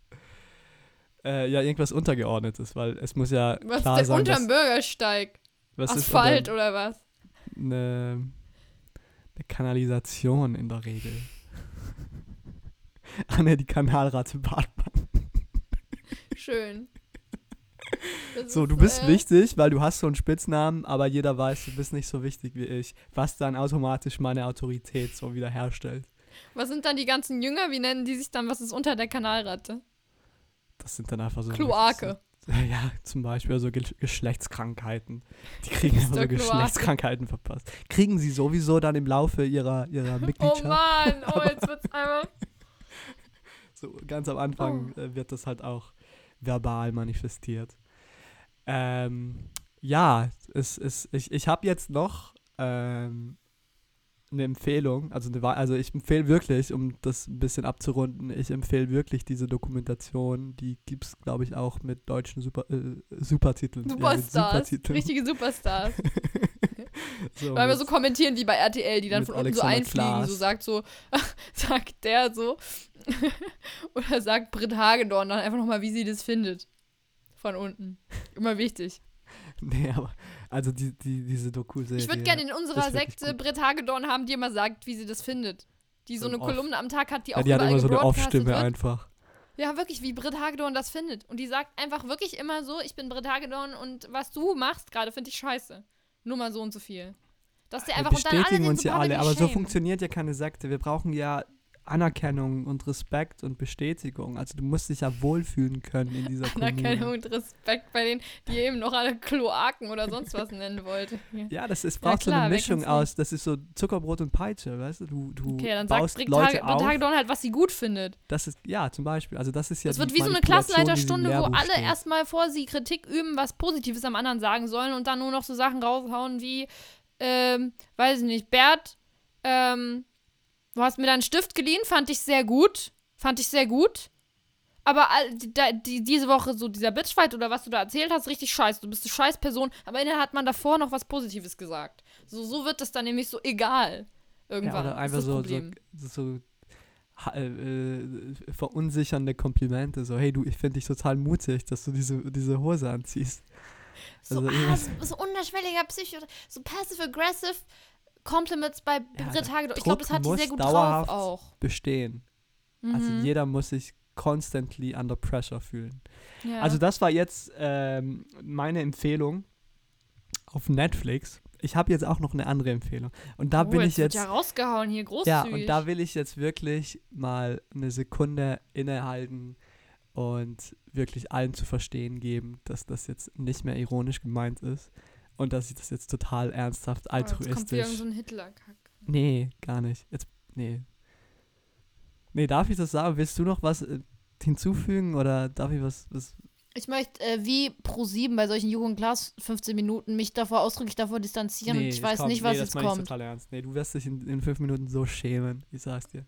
Äh, ja, irgendwas Untergeordnetes, weil es muss ja Was klar ist denn sein, unterm dass, Bürgersteig? was Asphalt ist oder was? eine, eine Kanalisation in der Regel. Ah ne, die Kanalratte Bartmann. Schön. Das So, du bist äh, wichtig, weil du hast so einen Spitznamen, aber jeder weiß, du bist nicht so wichtig wie ich, was dann automatisch meine Autorität so wiederherstellt. Was sind dann die ganzen Jünger? Wie nennen die sich dann? Was ist unter der Kanalratte? Das sind dann einfach so Kloake. So, ja, zum Beispiel so Ge Geschlechtskrankheiten. Die kriegen einfach so. Geschlechtskrankheiten verpasst. Kriegen sie sowieso dann im Laufe ihrer, ihrer Oh Mitgliedschaft. Mann, oh, jetzt wird's einmal. So ganz am Anfang Oh. äh, wird das halt auch verbal manifestiert. Ähm, ja, es, es, ich, ich habe jetzt noch ähm, eine Empfehlung. Also, eine, also ich empfehle wirklich, um das ein bisschen abzurunden, ich empfehle wirklich diese Dokumentation. Die gibt es, glaube ich, auch mit deutschen Super, äh, Supertiteln. Ja, Superstars. Supertiteln. Richtige Superstars. so, Weil wir so kommentieren wie bei RTL, die dann von unten so einfliegen, Klaas. so sagt so, sagt der so. Oder sagt Britt Hagedorn dann einfach nochmal, wie sie das findet. Von unten. Immer wichtig. Nee, aber also die, die, diese Doku-Serie. Ich würde gerne in unserer Sekte Britt Hagedorn haben, die immer sagt, wie sie das findet. Die so So eine off. Kolumne am Tag hat, die auch ja, die hat immer so eine Off-Stimme einfach. Ja, wirklich, wie Britt Hagedorn das findet. Und die sagt einfach wirklich immer so, ich bin Britt Hagedorn und was du machst gerade, finde ich scheiße. Nur mal so und so viel. Dass der Wir einfach und dann alle bestätigen uns ja alle, aber so funktioniert ja keine Sekte. Wir brauchen ja Anerkennung und Respekt und Bestätigung. Also du musst dich ja wohlfühlen können in dieser Anerkennung Kommune. und Respekt bei denen, die eben noch alle Kloaken oder sonst was nennen wollte. Ja, das ist, Ja, braucht so klar, eine wer Mischung aus, das ist so Zuckerbrot und Peitsche, weißt du? Du, du Okay, dann sagt baust Britt, Leute Hage, auf. Britt Hagedorn halt, was sie gut findet. Das ist, ja, zum Beispiel. Also das ist ja Es wird wie so eine Klassenleiterstunde, wo alle steht. erstmal vor sie Kritik üben, was Positives am anderen sagen sollen und dann nur noch so Sachen raushauen wie, ähm, weiß ich nicht, Bert, ähm, du hast mir deinen Stift geliehen, fand ich sehr gut. Fand ich sehr gut. Aber all, die, die, diese Woche so dieser Bitchfight oder was du da erzählt hast, richtig scheiße. Du bist eine scheiß Person. Aber innen hat man davor noch was Positives gesagt. So, so wird das dann nämlich so egal. Irgendwann. Ja, oder einfach so, so, so äh, äh, verunsichernde Komplimente. So, hey du, ich finde dich total mutig, dass du diese, diese Hose anziehst. So, Also ah, so, so unterschwelliger Psycho, so passive-aggressive Compliments bei Ja, Britt Hagedorn. Ich glaube, das hat die sehr gut drauf auch. Bestehen. Also Mhm. jeder muss sich constantly under pressure fühlen. ja. Also das war jetzt ähm, meine Empfehlung auf Netflix. Ich habe jetzt auch noch eine andere Empfehlung. Und da oh, bin ich wird jetzt. ja rausgehauen hier, großzügig. Ja, und da will ich jetzt wirklich mal eine Sekunde innehalten und wirklich allen zu verstehen geben, dass das jetzt nicht mehr ironisch gemeint ist und dass ich das jetzt total ernsthaft oh, jetzt kommt wieder altruistisch. so ein Hitler-Kack. nee, gar nicht. Jetzt nee. Nee, darf ich das sagen? Willst du noch was äh, hinzufügen oder darf ich was, was Ich möchte äh, wie Pro7 bei solchen Jugend Glas 15 Minuten mich davor ausdrücklich davor distanzieren und ich weiß kommt- nicht, was nee, das jetzt ich kommt. total ernst. Nee, du wirst dich in, in fünf Minuten so schämen, ich sag's dir.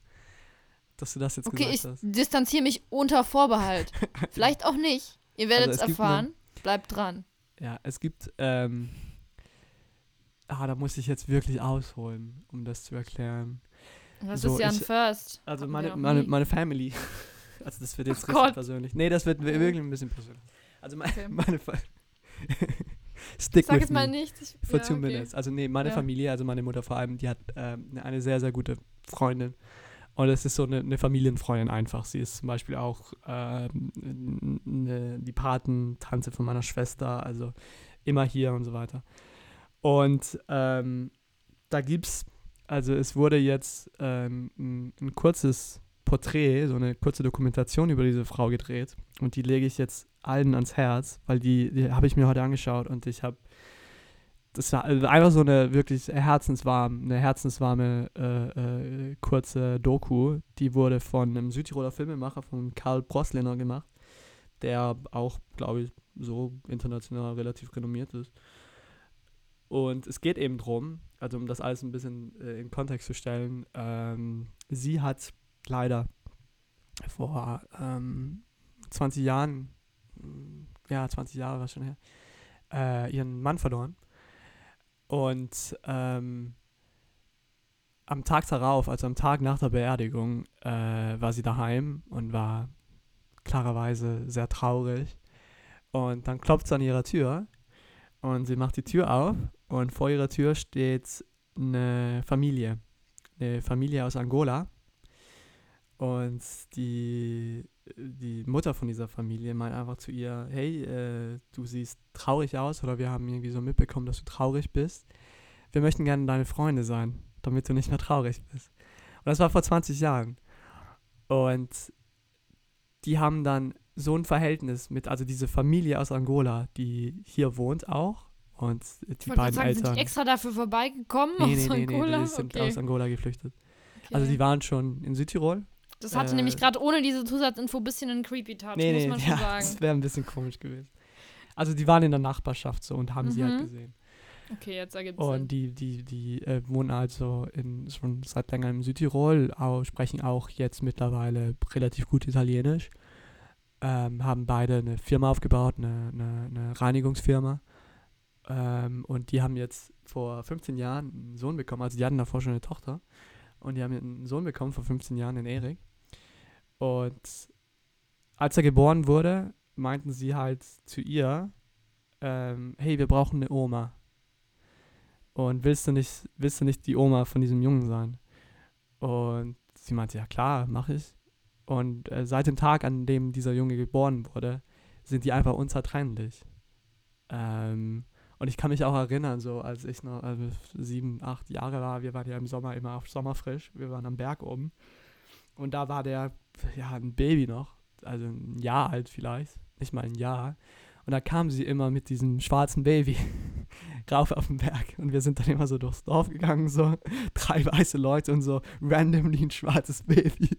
Dass du das jetzt Okay, ich gesagt hast. distanziere mich unter Vorbehalt. Vielleicht auch nicht. Ihr werdet Also es erfahren. Bleibt dran. Ja, es gibt, ähm, ah, da muss ich jetzt wirklich ausholen, um das zu erklären. Das So, ist ja ein ich- First. Also meine, meine, meine Family. Also das wird jetzt Oh richtig Gott. persönlich. Nee, das wird wir- wirklich ein bisschen persönlich. Also meine, Okay. meine Fa Stick Sag with es mal me nicht. Ich, for ja, two okay. minutes. Also nee, meine Ja. Familie, also meine Mutter vor allem, die hat ähm, eine sehr, sehr gute Freundin. Und es ist so eine, eine Familienfreundin einfach. Sie ist zum Beispiel auch ähm, eine, die Patentante von meiner Schwester, also immer hier und so weiter. Und ähm, da gibt's, also es wurde jetzt ähm, ein, ein kurzes Porträt, so eine kurze Dokumentation über diese Frau gedreht. Und die lege ich jetzt allen ans Herz, weil die, die habe ich mir heute angeschaut und ich habe das war also einfach so eine wirklich herzenswarme, eine herzenswarme äh, äh, kurze Doku. Die wurde von einem Südtiroler Filmemacher, von Karl Brosliner gemacht, der auch, glaube ich, so international relativ renommiert ist. Und es geht eben drum, also um das alles ein bisschen äh, in Kontext zu stellen, ähm, sie hat leider vor ähm, 20 Jahren, ja, 20 Jahre war schon her, äh, ihren Mann verloren. Und ähm, am Tag darauf, also am Tag nach der Beerdigung, äh, war sie daheim und war klarerweise sehr traurig. Und dann klopft es an ihrer Tür und sie macht die Tür auf und vor ihrer Tür steht eine Familie, eine Familie aus Angola. Und die, die Mutter von dieser Familie meint einfach zu ihr, hey, äh, du siehst traurig aus oder wir haben irgendwie so mitbekommen, dass du traurig bist. Wir möchten gerne deine Freunde sein, damit du nicht mehr traurig bist. Und das war vor 20 Jahren. Und die haben dann so ein Verhältnis mit, also diese Familie aus Angola, die hier wohnt auch. Und die beiden sagen, sind Eltern. die extra dafür vorbeigekommen nee, aus nee, nee, nee, Angola? die sind okay. aus Angola geflüchtet. okay. Also die waren schon in Südtirol. Das hatte äh, nämlich gerade ohne diese Zusatzinfo ein bisschen einen creepy Touch, muss man schon ja, sagen. das wäre ein bisschen komisch gewesen. Also die waren in der Nachbarschaft so und haben sie halt Mhm. gesehen. Okay, jetzt ergibt es. Und die, die, die äh, wohnen also in, schon seit längerem in Südtirol, auch, sprechen auch jetzt mittlerweile relativ gut Italienisch. Ähm, haben beide eine Firma aufgebaut, eine, eine, eine Reinigungsfirma. Ähm, und die haben jetzt vor 15 Jahren einen Sohn bekommen. Also die hatten davor schon eine Tochter. Und die haben einen Sohn bekommen vor 15 Jahren, den Erik. Und als er geboren wurde, meinten sie halt zu ihr, ähm, hey, wir brauchen eine Oma. Und willst du nicht, willst du nicht die Oma von diesem Jungen sein? Und sie meinte, ja klar, mach ich. Und äh, seit dem Tag, an dem dieser Junge geboren wurde, sind die einfach unzertrennlich. Ähm, und ich kann mich auch erinnern, so als ich noch also sieben, acht Jahre war, wir waren ja im Sommer immer auf Sommerfrisch, wir waren am Berg oben. Und da war der, ja, ein Baby noch, also ein Jahr alt vielleicht, nicht mal ein Jahr. Und da kam sie immer mit diesem schwarzen Baby rauf auf den Berg. Und wir sind dann immer so durchs Dorf gegangen, so drei weiße Leute und so randomly ein schwarzes Baby.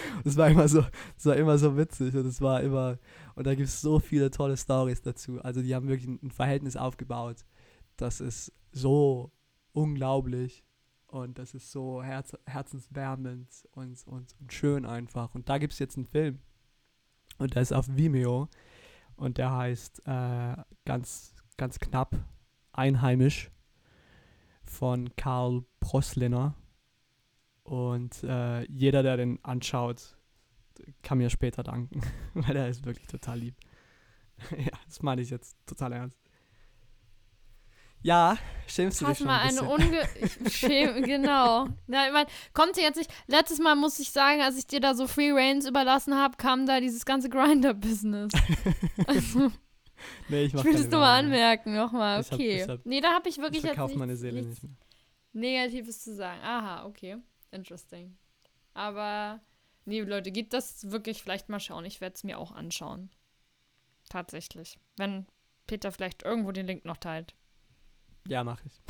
Das war immer so, das war immer so witzig und es war immer, und da gibt es so viele tolle Stories dazu. Also die haben wirklich ein, Verhältnis aufgebaut. Das ist so unglaublich und das ist so herz, herzenswärmend und, und, und schön einfach. Und da gibt es jetzt einen Film und der ist auf Vimeo und der heißt äh, ganz, ganz knapp Einheimisch von Karl Prosliner. Und äh, jeder, der den anschaut, kann mir später danken, weil der ist wirklich total lieb. ja, das meine ich jetzt total ernst. Ja, schämst du dich Pass schon mal ein eine bisschen. unge... Ich schäm, genau. Na, ich mein, kommt dir jetzt nicht... Letztes Mal muss ich sagen, als ich dir da so Free Reigns überlassen habe, kam da dieses ganze Grinder-Business. Also, nee, ich ich mach will keine das nur mal anmerken, nochmal. Ich hab- Okay. ich hab- nee, da habe ich wirklich Ich jetzt nichts, meine Seele nichts nicht mehr. Negatives zu sagen. Aha, okay. Interesting. Aber, nee, Leute, geht das wirklich vielleicht mal schauen. Ich werde es mir auch anschauen. Tatsächlich. Wenn Peter vielleicht irgendwo den Link noch teilt. Ja, mach ich.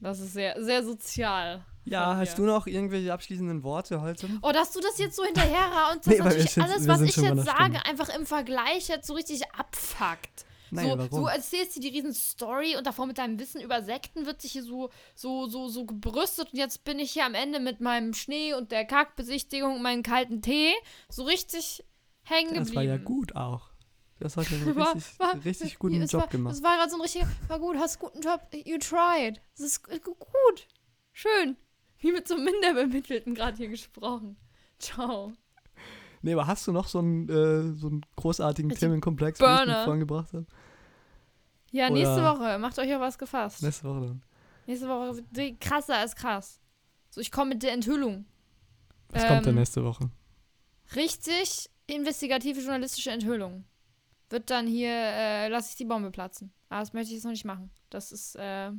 Das ist sehr, sehr sozial. Ja, hast du noch irgendwelche abschließenden Worte heute? Oh, dass du das jetzt so hinterher und das Nee, natürlich sind- alles, was ich jetzt sage, einfach im Vergleich jetzt so richtig abfuckt. Nein, so, warum? du erzählst dir die riesen Story und davor mit deinem Wissen über Sekten wird sich hier so, so, so, so gebrüstet und jetzt bin ich hier am Ende mit meinem Schnee und der Kackbesichtigung und meinem kalten Tee so richtig hängen geblieben. das war ja gut auch. Das hat ja einen War- richtig, war- richtig guten Job war, gemacht. Das war gerade so ein richtiger, war gut, hast einen guten Job, you tried. Das ist gu- gut, schön. Wie mit so einem Minderbemittelten gerade hier gesprochen. Ciao. Nee, aber hast du noch so einen, äh, so einen großartigen Also Themenkomplex, wie ich mit vorangebracht habe? Ja, nächste Oder- Woche, macht euch auf was gefasst. Nächste Woche dann. Nächste Woche krasser als krass. So, ich komme mit der Enthüllung. Was kommt denn Ähm, nächste Woche? Richtig investigative journalistische Enthüllung. Wird dann hier, äh, lasse ich die Bombe platzen. Aber das möchte ich jetzt noch nicht machen. Das ist, äh,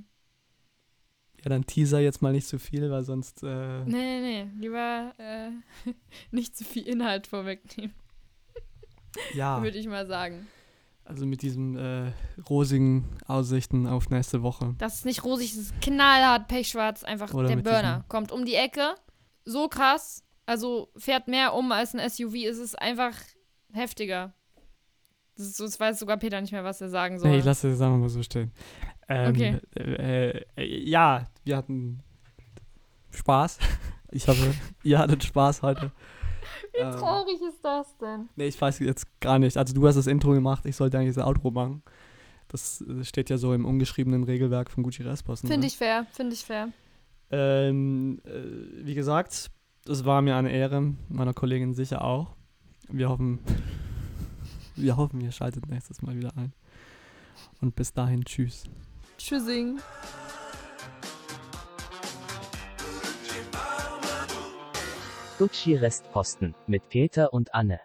Ja, dann Teaser jetzt mal nicht zu viel, weil sonst. Äh, nee, nee. Lieber, äh, nicht zu viel Inhalt vorwegnehmen, ja, würde ich mal sagen. also mit diesen äh, rosigen Aussichten auf nächste Woche. Das ist nicht rosig, das ist knallhart, pechschwarz. Einfach Oder der Burner. Kommt um die Ecke. So krass. Also fährt mehr um als ein SUV. Es ist einfach heftiger. Das ist jetzt weiß sogar Peter nicht mehr, was er sagen soll. Nee, ich lasse es einfach mal so stehen. Ähm, Okay. äh, äh, ja, wir hatten Spaß. Ich hoffe, ihr hattet Spaß heute. Wie Ähm, traurig ist das denn? Nee, ich weiß jetzt gar nicht. Also du hast das Intro gemacht, ich sollte eigentlich das Outro machen. Das äh, steht ja so im ungeschriebenen Regelwerk von Gucci Resposten. Finde ich fair, finde ich fair. Ähm, äh, wie gesagt, es war mir eine Ehre, meiner Kollegin sicher auch. Wir hoffen, wir hoffen, ihr schaltet nächstes Mal wieder ein. Und bis dahin, tschüss. Tschüssing. Gucci Restposten mit Peter und Anne.